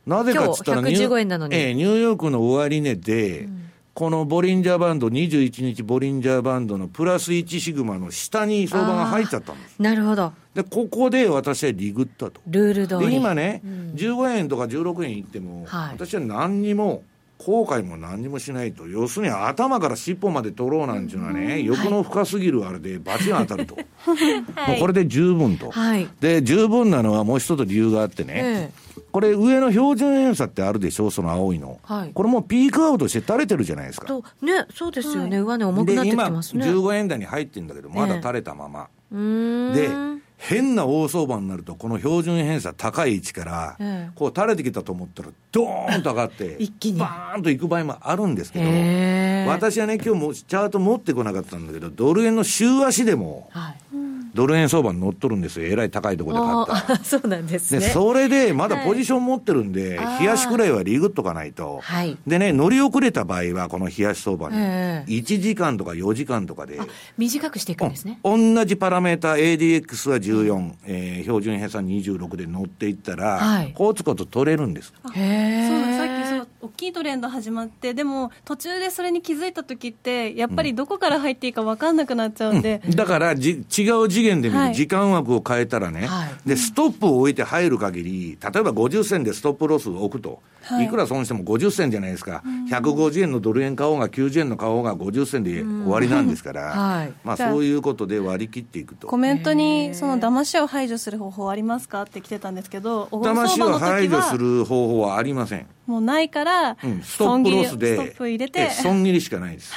なぜかっつったらニュー115円なのに。ええニューヨークの終値で、このボリンジャーバンド、21日ボリンジャーバンドのプラス1シグマの下に相場が入っちゃったんです。なるほどで、ここで私はリグったと。ルール通りで、今ね、15円とか16円いっても、はい私は何にも、後悔も何にもしないと。要するに頭から尻尾まで取ろうなんていうのはね、欲の深すぎるあれで罰が当たると。もうこれで十分と。はいで、十分なのはもう一つ理由があってね、えこれ上の標準偏差ってあるでしょ、その青いの。はい。これもうピークアウトして垂れてるじゃないですか。とねそうですよね、上値重くなってきてますね。で、今、15円台に入ってるんだけど、まだ垂れたまま。で、変な大相場になると、この標準偏差高い位置から、ええ。こう垂れてきたと思ったら、ドーンと上がって、<laughs> 一気に。バーンと行く場合もあるんですけど、私はね、今日もチャート持ってこなかったんだけど、ドル円の週足でも、はいドル円相場に乗っとるんですよ、えらい高いところで買った。そうなんですで、ねそれでまだポジション持ってるんで、あー。冷やしくらいはリグっとかないと。はい。でね、乗り遅れた場合は、この冷やし相場に、ええ。1時間とか4時間とかで、短くしていくんですね。うん。同じパラメーター ADX は14、えー標準偏差26で乗っていったら、はい。コツコツ取れるんです。へえそうださっき大きいトレンド始まってでも途中でそれに気づいた時ってやっぱりどこから入っていいか分かんなくなっちゃうんで、だからじ、違う次元で見る、はい。時間枠を変えたらね、はい。で、ストップを置いて入る限り、例えば50銭でストップロスを置くと、はい。い、くら損しても50銭じゃないですか、150円のドル円買おうが90円の買おうが50銭で終わりなんですから、<laughs> はい。まあそういうことで割り切っていくと。コメントにその騙しを排除する方法ありますかって来てたんですけど騙しを相場の時は排除する方法はありません。もうないから、うん、ストップロスで、損切りストップ入れえて損切りしかないです。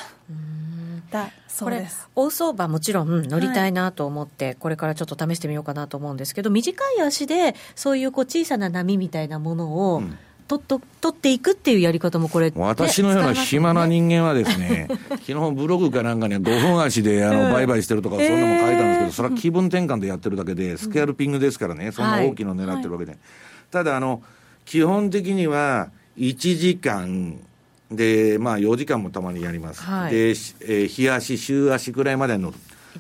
だそこれ大相場もちろん乗りたいなと思って、これからちょっと試してみようかなと思うんですけど短い足でそういうこう小さな波みたいなものを、ん取っと取っていくっていうやり方もこれ、ね私のような暇な人間はですね、<laughs> 昨日ブログかなんかに5分足であの売買してるとか、そんなもん書いたんですけど、それは気分転換でやってるだけで、スキャルピングですからね、そんな大きいの狙ってるわけで。ただ、あの、基本的には、1時間で、まあ4時間もたまにやります。はいで、しえー日足、週足くらいまで乗る。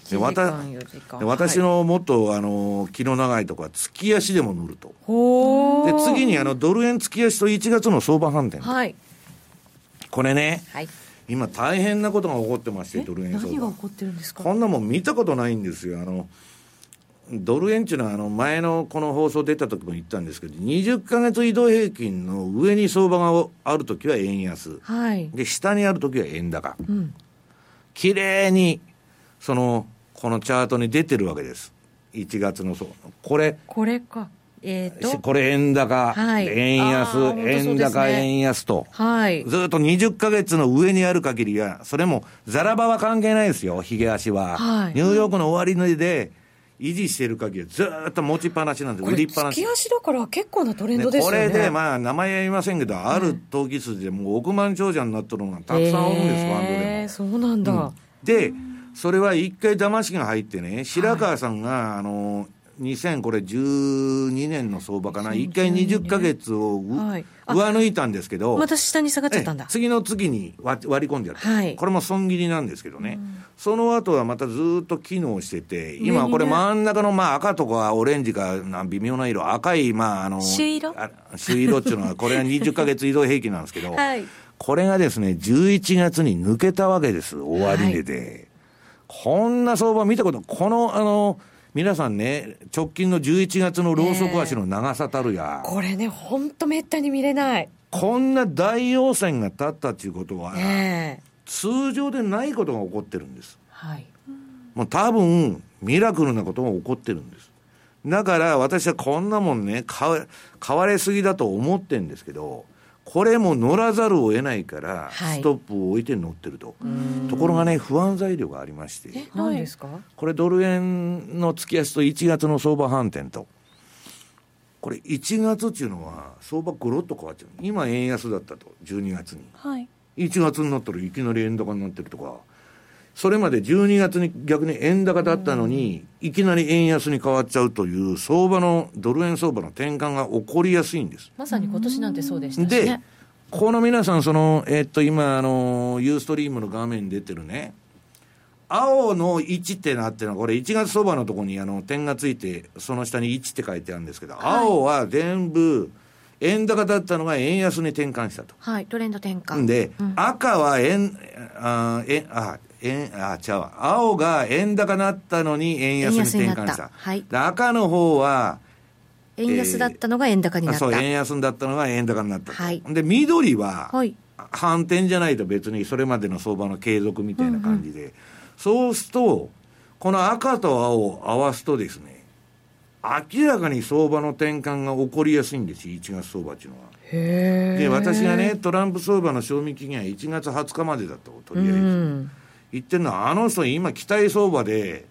で1わた時間4時間で私のもっと、あの、気の長いとこは、月足でも乗ると。で、次にあの、ドル円月足と1月の相場反転。はいこれね、はい今大変なことが起こってまして、ドル円相場何が起。こってるんですか？こんなもん見たことないんですよ。あの、ドル円っていうのは、あの、前のこの放送出た時も言ったんですけど、20ヶ月移動平均の上に相場がある時は円安。はいで、下にある時は円高。うん綺麗に、その、このチャートに出てるわけです。1月のそう。これ、これか。えー、とこれ円高、はい円安、ね円高、円安と。はい。ずっと20ヶ月の上にある限りは、それもザラ場は関係ないですよ、ヒゲ足は。はいニューヨークの終値で維持してる限りはずーっと持ちっぱなしなんで売りっぱなし月。足だから結構なトレンねドですよね。これで、まあ、名前は言いませんけど、ある投機筋でもう億万長者になってるのがたくさんおるんです、ファンドでそうなんだ。で、それは一回騙しが入ってね、白川さんが、あの、2012年の相場かな、一回20ヶ月をうはい。あ。上抜いたんですけど、また下に下がっちゃったんだ。ええ。次の次に割割り込んでやる、はい。これも損切りなんですけどね、その後はまたずっと機能してて、今、これ、真ん中のまあ赤とかオレンジかな微妙な色、赤い、まあ、あの朱色？あ朱色っていうのは、これは20ヶ月移動平均なんですけど、<laughs> はい。これがですね、11月に抜けたわけです、終値で。こんな相場見たこと、この、あの、皆さんね、直近の11月のローソク足の長さたるや、これね、ほんとめったに見れない。こんな大陽線が立ったっていうことは、ええ通常でないことが起こってるんです。はい。もう多分、ミラクルなことが起こってるんです。だから私はこんなもんね、買わ買われすぎだと思ってるんですけど、これも乗らざるを得ないから、はいストップを置いて乗ってると。ところがね、不安材料がありまして、え、何ですか？これドル円の月足と1月の相場反転と、これ1月っていうのは相場ゴロッと変わっちゃう。今円安だったと、12月に。はい1月になったらいきなり円高になってるとか、それまで12月に逆に円高だったのに、いきなり円安に変わっちゃうという相場の、ドル円相場の転換が起こりやすいんです。まさに今年なんてそうでしたしでね。、この皆さん、その、えっと、今、あの、ユーストリームの画面に出てるね、青の1ってなってるのは、これ1月相場のところにあの点がついて、その下に1って書いてあるんですけど、青は全部、円高だったのが円安に転換したと。はい、トレンド転換。で、赤は円、あ、円、あ、円、あ、違うわ。青が円高なったのに円安に転換した。はいで赤の方は、円安だったのが円高になった。そう、円安だったのが円高になったと。はいで、緑は、はい。反転じゃないと別にそれまでの相場の継続みたいな感じで、そうすると、この赤と青を合わすとですね、明らかに相場の転換が起こりやすいんですよ、1月相場っていうのは。へで、私がね、トランプ相場の賞味期限は1月20日までだと、とりあえず。うん。言ってるのは、あの人今期待相場で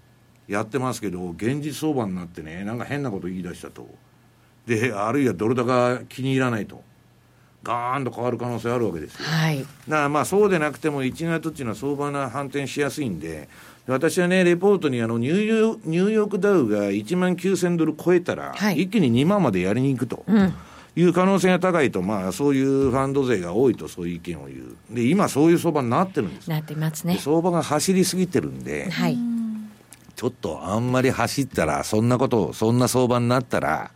やってますけど、現実相場になってね、なんか変なこと言い出したと。で、あるいはドル高気に入らないと。ガーンと変わる可能性あるわけですよ。はい。だからまあそうでなくても1月っていうのは相場が反転しやすいんで、私はね、レポートにあのニューヨークニューヨークダウが1万9000ドル超えたら、はい一気に2万までやりに行くと。いう可能性が高いと、まあ、そういうファンド勢が多いと、そういう意見を言う。で、今、そういう相場になってるんです。なってますでね。相場が走りすぎてるんで、はい。ちょっとあんまり走ったら、そんなこと、そんな相場になったら、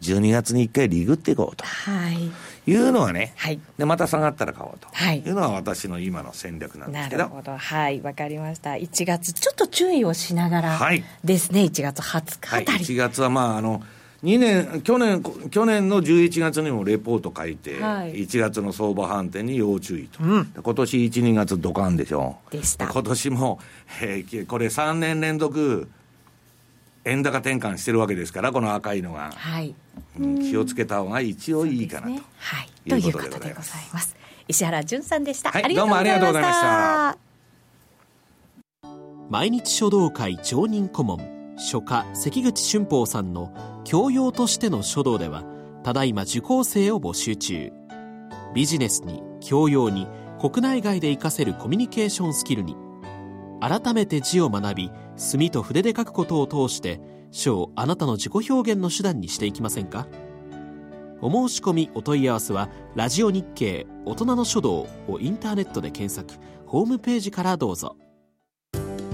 12月に1回リグっていこうとはい。いうのはね、はい。でまた下がったら買おうとはいいうのは私の今の戦略なんですけど。なるほど。はい。わかりました。1月、ちょっと注意をしながらはいですね。1月20日はい、あたり。1月はまああの2年去年去年の11月にもレポート書いて、はい。1月の相場反転に要注意と、今年1、2月ドカンでしょ。でした。今年も、えーこれ3年連続円高転換してるわけですからこの赤いのが、はい。うん気をつけた方が一応いいかなと、ね。はい。いといううここととでございます。ざいます。石原淳さんでした。はいありがとうございました。どうもありがとうございました。毎日書道会常任顧問書家関口俊宝さんの教養としての書道ではただいま受講生を募集中。ビジネスに教養に国内外で活かせるコミュニケーションスキルに改めて字を学び墨と筆で書くことを通して書をあなたの自己表現の手段にしていきませんか？お申し込みお問い合わせは「ラジオ日経大人の書道」をインターネットで検索ホームページからどうぞ。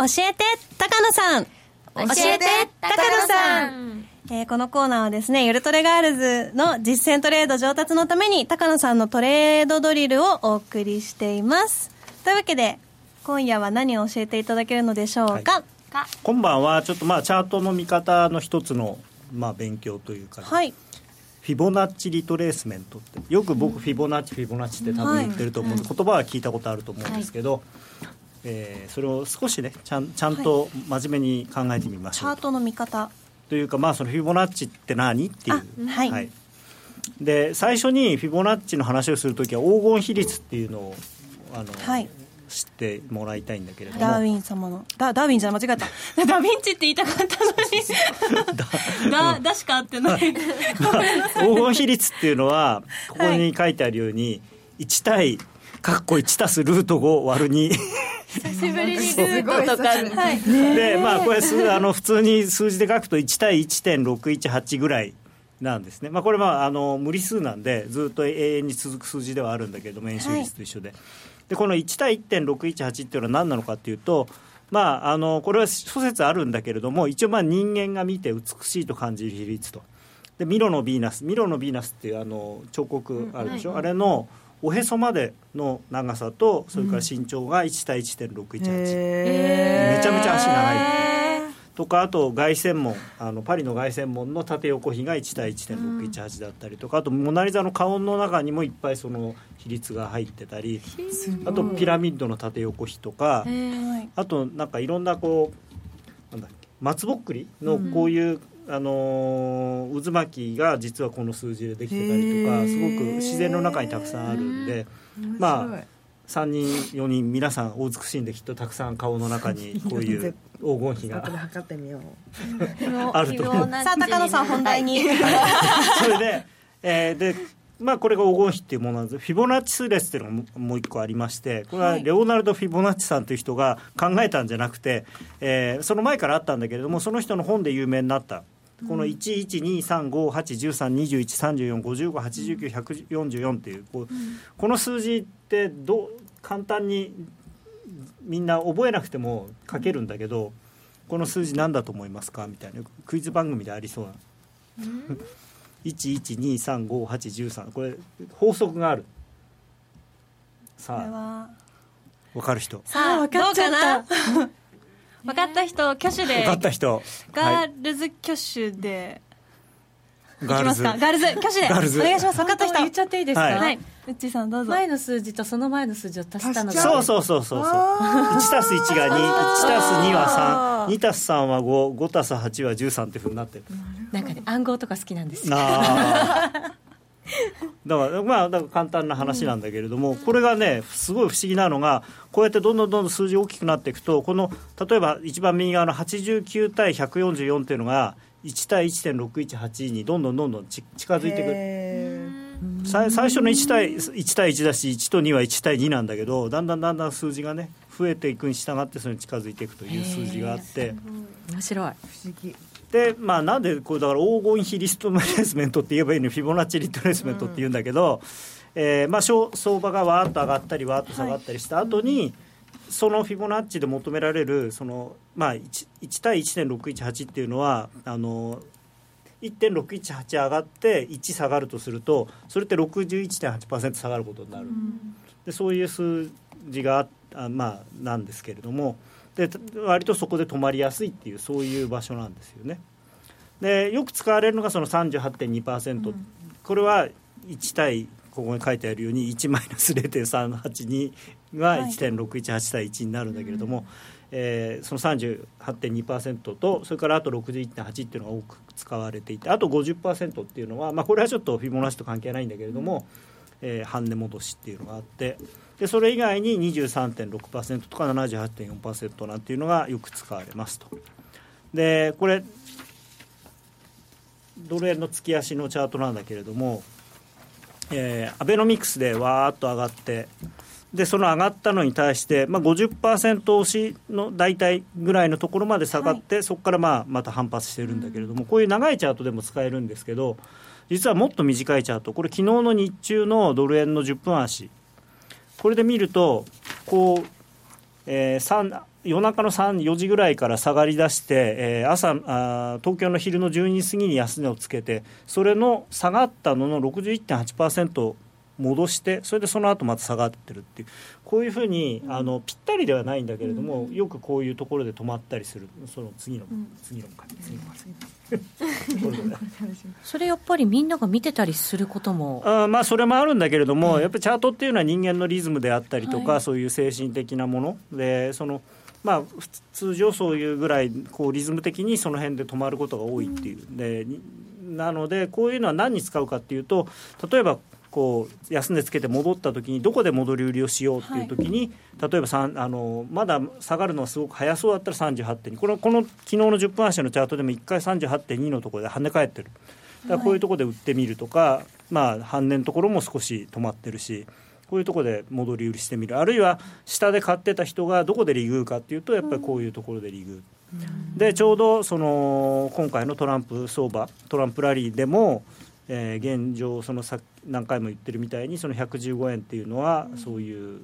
教えて高野さん。教えて高野さん。えー、このコーナーはですね、ゆるトレガールズの実践トレード上達のために、高野さんのトレードドリルをお送りしています。というわけで、今夜は何を教えていただけるのでしょうか、はい、今晩はちょっとまあチャートの見方の一つのまあ勉強というか、はい、フィボナッチリトレースメントってよく僕フィボナッチフィボナッチって多分言ってると思う、はい、言葉は聞いたことあると思うんですけど、はい、えー、それを少しねちゃんちゃんと真面目に考えてみましょう、チャートの見方。というかまあそのフィボナッチって何っていう、はい、はい、で最初にフィボナッチの話をするときは黄金比率っていうのをあの、はい、知ってもらいたいんだけれども。ダーウィン様の。ダダーウィンじゃ間違えた。<laughs> ダヴィンチって言いたかったのに。だだしか合ってない。黄金比率っていうのはここに書いてあるように、はい、1対かっこ1足すルート5割る2久しぶりにルートとか、はい、でまあこれ数あの普通に数字で書くと1対1.618ぐらいなんですね、まあ、これはあの無理数なんでずっと永遠に続く数字ではあるんだけども円周率と一緒で、はいでこの1対1.618っていうのは何なのかっていうと、まあ、あのこれは諸説あるんだけれども一応まあ人間が見て美しいと感じる比率と。でミロのヴィーナス。ミロのヴィーナスっていうあの彫刻あるでしょ、うん。はい、あれのおへそまでの長さとそれから身長が1対1.618、めちゃめちゃ足長い。とかあと凱旋門あのパリの凱旋門の縦横比が1対1.618だったりとか、あとモナ・リザの顔の中にもいっぱいその比率が入ってたりあとピラミッドの縦横比とかあとなんかいろんなこうなんだっけ松ぼっくりのこういう、うん、あの渦巻きが実はこの数字でできてたりとかすごく自然の中にたくさんあるんでまあ3人4人皆さんお美しいんできっとたくさん顔の中にこういう <laughs> 黄金比が測ってみよう。<laughs> あると。<laughs> さあ高野さん本題に、それで,、えー、でまあこれが黄金比っていうものなんですフィボナッチ数列っていうのがもう一個ありましてこれはレオナルド・フィボナッチさんという人が考えたんじゃなくて、えー、その前からあったんだけれどもその人の本で有名になったこの1123581132455858944っていうこう、この数字ってど簡単にみんな覚えなくても書けるんだけどこの数字何だと思いますか？みたいなクイズ番組でありそうな。11235813これ法則がある。さあ分かる人。さあ分かっちゃった分かった人挙手で。分かった人。ガールズ挙手で、ガールズ。ガールズ挙手で。お願いします。分かった人。言っちゃっていいですか？はい、うっちさんどうぞ。前の数字とその前の数字を足したのがそうそうそうそう。そう。1たす1が21たす2は32たす3は55たす8は13ってふうになってる。なんかね暗号とか好きなんですよだからまあだから簡単な話なんだけれども、これがねすごい不思議なのがこうやってどんどんどんどん数字大きくなっていくとこの例えば一番右側の89対144っていうのが1対1.618にどんどんどんどん近づいてくる。最初の1対 ,1 対1だし1と2は1対2なんだけどだんだんだんだん数字がね増えていくに従ってそれに近づいていくという数字があって。面白い。不思議でまあなんでこれだから黄金比リストレースメントって言えばいいのフィボナッチリトレースメントって言うんだけど、うん、えー、まあ相場がわーっと上がったりわーっと下がったりした後に、はい、そのフィボナッチで求められるその、まあ1、1, 対1.618っていうのはあの1.618上がって1下がるとするとそれって61.8%下がることになる、うん、でそういう数字があまあなんですけれども。で割とそこで止まりやすいっていうそういう場所なんですよね。でよく使われるのがその38.2%、うん、これは1対ここに書いてあるように1マイナス0.382が1.618対1になるんだけれども、はい、えー、その38.2%とそれからあと61.8っていうのが多く使われていてあと50%っていうのは、まあ、これはちょっとフィボナッチと関係ないんだけれども、うん、えー、半値戻しっていうのがあってでそれ以外に23.6%とか78.4%なんていうのがよく使われますと。でこれドル円の月足のチャートなんだけれども、えー、アベノミクスでわーっと上がってでその上がったのに対して、まあ50%押しの大体ぐらいのところまで下がって、はい、そこからまあまた反発してるんだけれども、こういう長いチャートでも使えるんですけど実はもっと短いチャートこれ昨日の日中のドル円の10分足これで見るとこう、えー、夜中の3 4時ぐらいから下がりだして、えー、朝あ東京の昼の12時過ぎに安値をつけてそれの下がったのの61.8%戻してそれでその後また下がってるっていうこういうふうにあのぴったりではないんだけれども、よくこういうところで止まったりするその次の、次の回次の回。<laughs> それやっぱりみんなが見てたりすることも。あまあそれもあるんだけれども、やっぱりチャートっていうのは人間のリズムであったりとか、はい、そういう精神的なもの。でそのまあ、通常そういうぐらいこうリズム的にその辺で止まることが多いっていう、でなのでこういうのは何に使うかっていうと例えばこう安値つけて戻った時にどこで戻り売りをしようっていう時に、はい、例えばあのまだ下がるのはすごく早そうだったら38.2このこの昨日の10分足のチャートでも1回38.2のところで跳ね返ってる。だからこういうところで売ってみるとか、はい、まあ半年のところも少し止まってるしこういうところで戻り売りしてみる。あるいは下で買ってた人がどこで利食うかっていうとやっぱりこういうところで利食う。でちょうどその今回のトランプ相場トランプラリーでもえー、現状そのさ何回も言ってるみたいにその115円っていうのはそういう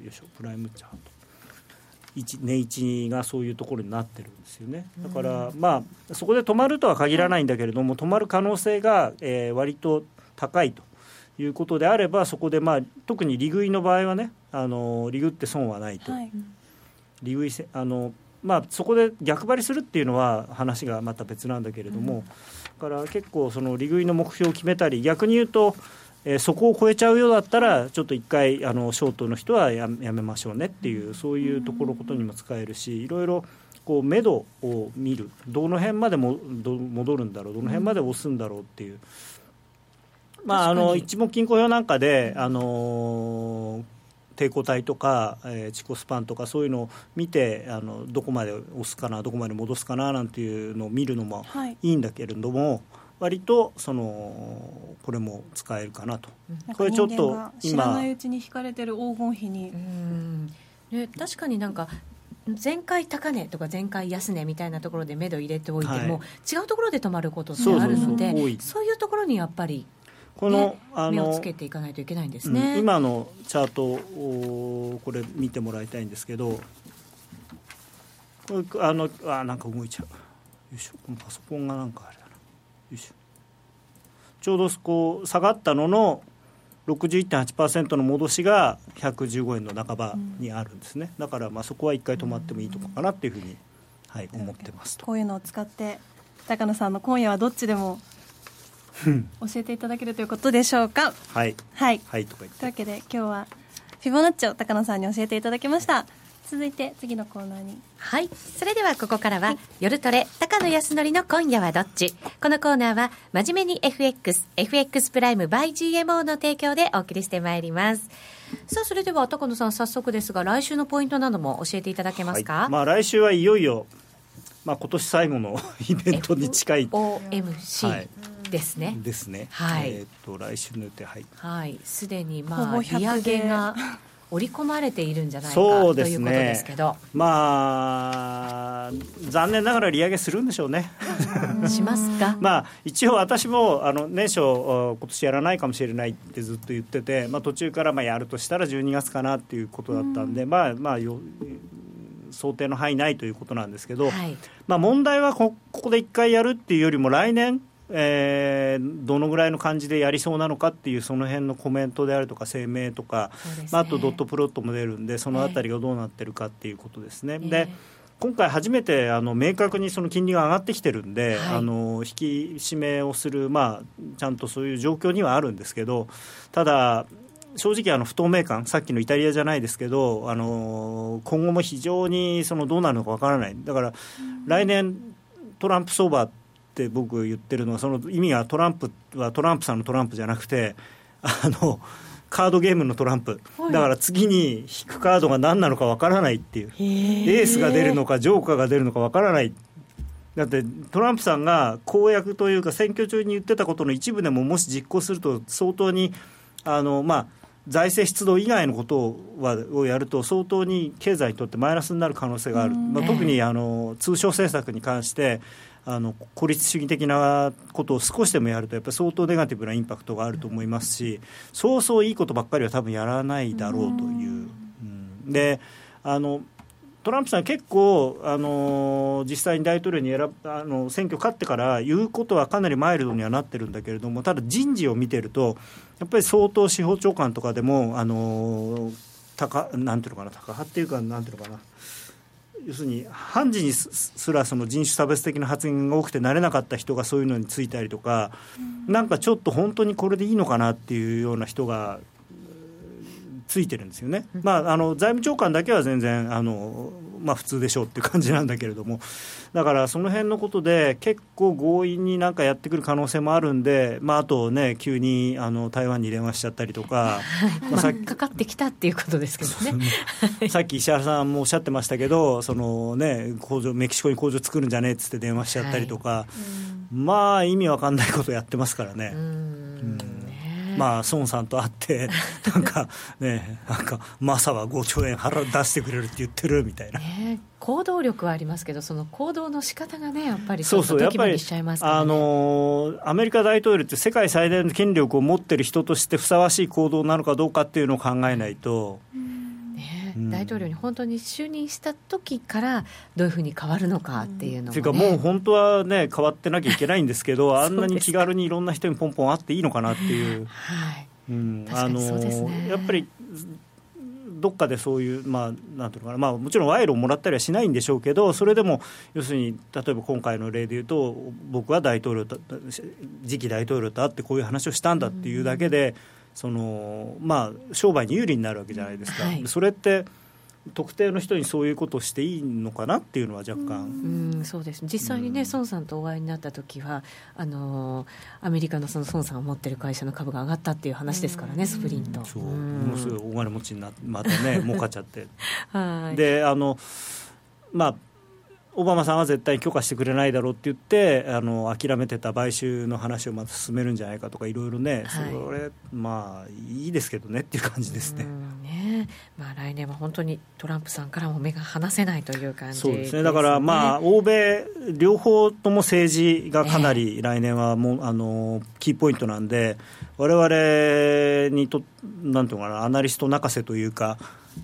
よいしょプライムチャート。値位置がそういうところになってるんですよね。だから、まあそこで止まるとは限らないんだけれども止まる可能性が、えー、割と高いということであればそこで、まあ、特に利食いの場合はねあの利食って損はないと、はい、利食いせあのまあ、そこで逆張りするっていうのは話がまた別なんだけれども、うんから結構その利食いの目標を決めたり逆に言うと、えー、そこを超えちゃうようだったらちょっと一回あのショートの人はややめましょうねっていうそういうところことにも使えるしいろいろこう目処を見る。どの辺までもど戻るんだろう？どの辺まで押すんだろうっていう。まあ、あの一目金庫表なんかで、あの抵抗体とか、えー、チコスパンとかそういうのを見てあのどこまで押すかなどこまで戻すかななんていうのを見るのもい。いんだけれども、はい、割とそのこれも使えるかなと。これちょっと今知らないうちに引かれてる黄金比に。ね、確かになんか前回高値とか前回安値みたいなところで目処入れておいても、はい、違うところで止まることってあるのでそういうところにやっぱりこの、ね、あの目をつけていかないといけないんですね、うん、今のチャートをこれ見てもらいたいんですけどこれあのあなんか動いちゃう。よいしょ。このパソコンがなんかあれだな。よいしょ。ちょうどこう下がったのの61.8%の戻しが115円の半ばにあるんですね、うん、だからまあそこは一回止まってもいいとこかなっていうふうに、はい、思ってますこういうのを使って高野さんの今夜はどっちでも教えていただけるということでしょうか？はい、はい。はい、とというわけで今日はフィボナッチを高野さんに教えていただきました。続いて次のコーナーに。はい。それではここからは、はい、夜トレ高野康則の今夜はどっち？このコーナーは真面目に FXFX プライム by GMO の提供でお送りしてまいります。さあそれでは高野さん早速ですが来週のポイントなども教えていただけますか、はい、まあ、来週はいよいよまあ、今年最後のイベントに近い。FOMC、はい、ですね。ですね。はい。えっ、と来週の予定はい。はい。すでにまあ利上げが織り込まれているんじゃないかそうです、ね、ということですけど。まあ残念ながら利上げするんでしょうね。<laughs> しますか？<laughs> まあ一応私もあの年初今年やらないかもしれないってずっと言ってて、まあ途中からまあやるとしたら12月かなっていうことだったんで、んまあまあよ。想定の範囲内ということなんですけど、はい、まあ、問題はここで1回やるっていうよりも来年えー、どのぐらいの感じでやりそうなのかっていうその辺のコメントであるとか声明とか、ね、まあ、あとドットプロットも出るんでそのあたりがどうなってるかっていうことですね。えー、で今回初めてあの明確にその金利が上がってきてるんで、はい、あの引き締めをする、まあ、ちゃんとそういう状況にはあるんですけどただ正直あの不透明感さっきのイタリアじゃないですけどあの今後も非常にそのどうなるのかわからない。だから来年トランプ相場って僕言ってるのはその意味はトランプはトランプさんのトランプじゃなくてあのカードゲームのトランプ、だから次に引くカードが何なのかわからないっていう。エースが出るのかジョーカーが出るのかわからない。だってトランプさんが公約というか選挙中に言ってたことの一部でももし実行すると相当にあのまあ財政出動以外のことはをやると相当に経済にとってマイナスになる可能性がある、まあ、特にあの通商政策に関してあの孤立主義的なことを少しでもやるとやっぱり相当ネガティブなインパクトがあると思いますしそうそういいことばっかりは多分やらないだろうという。うん、であのトランプさん、結構、あのー、実際に大統領に選あの選挙勝ってから言うことはかなりマイルドにはなってるんだけれども、ただ人事を見てると、やっぱり相当、司法長官とかでも、あのー、高なんていうのかな、高派っていうか、なんていうのかな。要するに判事にすらその人種差別的な発言が多くてなれなかった人がそういうのについたりとか、なんかちょっと本当にこれでいいのかなっていうような人がついてるんですよね、まあ、あの財務長官だけは全然あの、まあ、普通でしょうっていう感じなんだけれども、だからその辺のことで、結構強引になんかやってくる可能性もあるんで、まあ、あとね、急にあの台湾に電話しちゃったりとか、まあ、さかかってきたっていうことですけどね。さっき石原さんもおっしゃってましたけど、そのね、工場メキシコに工場作るんじゃねえっつって電話しちゃったりとか、はい、まあ、意味わかんないことやってますからね。うんまあ、孫さんと会って、<laughs> なんかね、なんか、マサは5兆円払出してくれるって言ってるみたいな。ね行動力はありますけど、その行動の仕方がね、やっぱりそうそう、やっぱり、ね、あのアメリカ大統領って世界最大の権力を持ってる人としてふさわしい行動なのかどうかっていうのを考えないと。ね、大統領に本当に就任した時からどういうふうに変わるのかっていうのも、ね、というかもう本当はね変わってなきゃいけないんですけど <laughs> あんなに気軽にいろんな人にポンポン会っていいのかなっていう。はい、うん、あの、ね、やっぱりどっかでそういう、まあ、なんていうのかな、まあ、もちろん賄賂をもらったりはしないんでしょうけど、それでも要するに、例えば今回の例でいうと、僕は大統領と、次期大統領と会ってこういう話をしたんだっていうだけで、そのまあ、商売に有利になるわけじゃないですか。はい、それって特定の人にそういうことをしていいのかなっていうのは若干。うんそうです。実際にね、孫さんとお会いになった時はあのアメリカのその孫さんが持ってる会社の株が上がったっていう話ですからね、スプリント。そう。ものすごい大金持ちになってまたね <laughs> 儲かっちゃって。はい。であのまあオバマさんは絶対に許可してくれないだろうって言ってあの諦めてた買収の話をまた進めるんじゃないかとかいろいろね、はい、それまあいいですけどねっていう感じですね。ね。まあ、来年は本当にトランプさんからも目が離せないという感じ、ね、そうですね。だからまあ欧米両方とも政治がかなり来年はもう、あのキーポイントなんで我々にとなんていうのかなアナリスト泣かせというか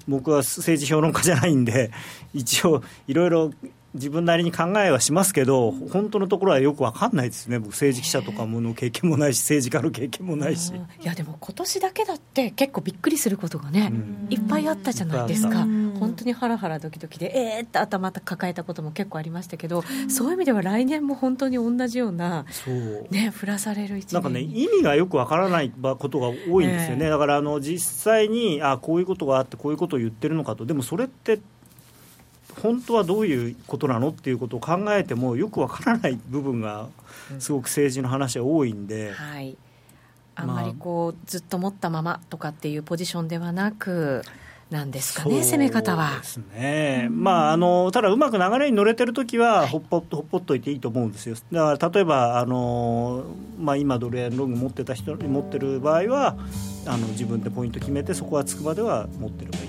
僕は政治評論家じゃないんで一応いろいろ自分なりに考えはしますけど、本当のところはよく分かんないですね、僕、政治記者とかもの経験もないし、政治家の経験もないし。いや、でも今年だけだって、結構びっくりすることがね、いっぱいあったじゃないですか、本当にハラハラドキドキで、えーって頭抱えたことも結構ありましたけど、そういう意味では来年も本当に同じような、ね、降らされる一なんかね、意味がよく分からないことが多いんですよね、えー、だからあの実際に、あこういうことがあって、こういうことを言ってるのかと、でもそれって、本当はどういうことなのっていうことを考えてもよくわからない部分がすごく政治の話は多いんで、うん、はい。あ。んまりこう、まあ、ずっと持ったままとかっていうポジションではなくなんですかね、攻め方は。ですね、まあ、あのただ、うまく流れに乗れてるときは、ほっぽ、ほっぽっといていいと思うんですよ、だから例えば、あのまあ、今、ドル円ロング持ってた人持ってる場合はあの、自分でポイント決めて、そこはつくまでは持ってればいい。と。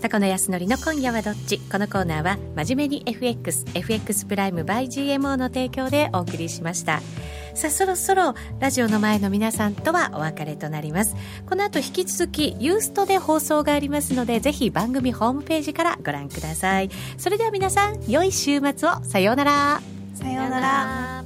高野康則の今夜はどっち？このコーナーは真面目に FXFX プライム by GMO の提供でお送りしました。さあそろそろラジオの前の皆さんとはお別れとなります。この後引き続きユーストで放送がありますのでぜひ番組ホームページからご覧ください。それでは皆さん良い週末を。さようなら。さようなら。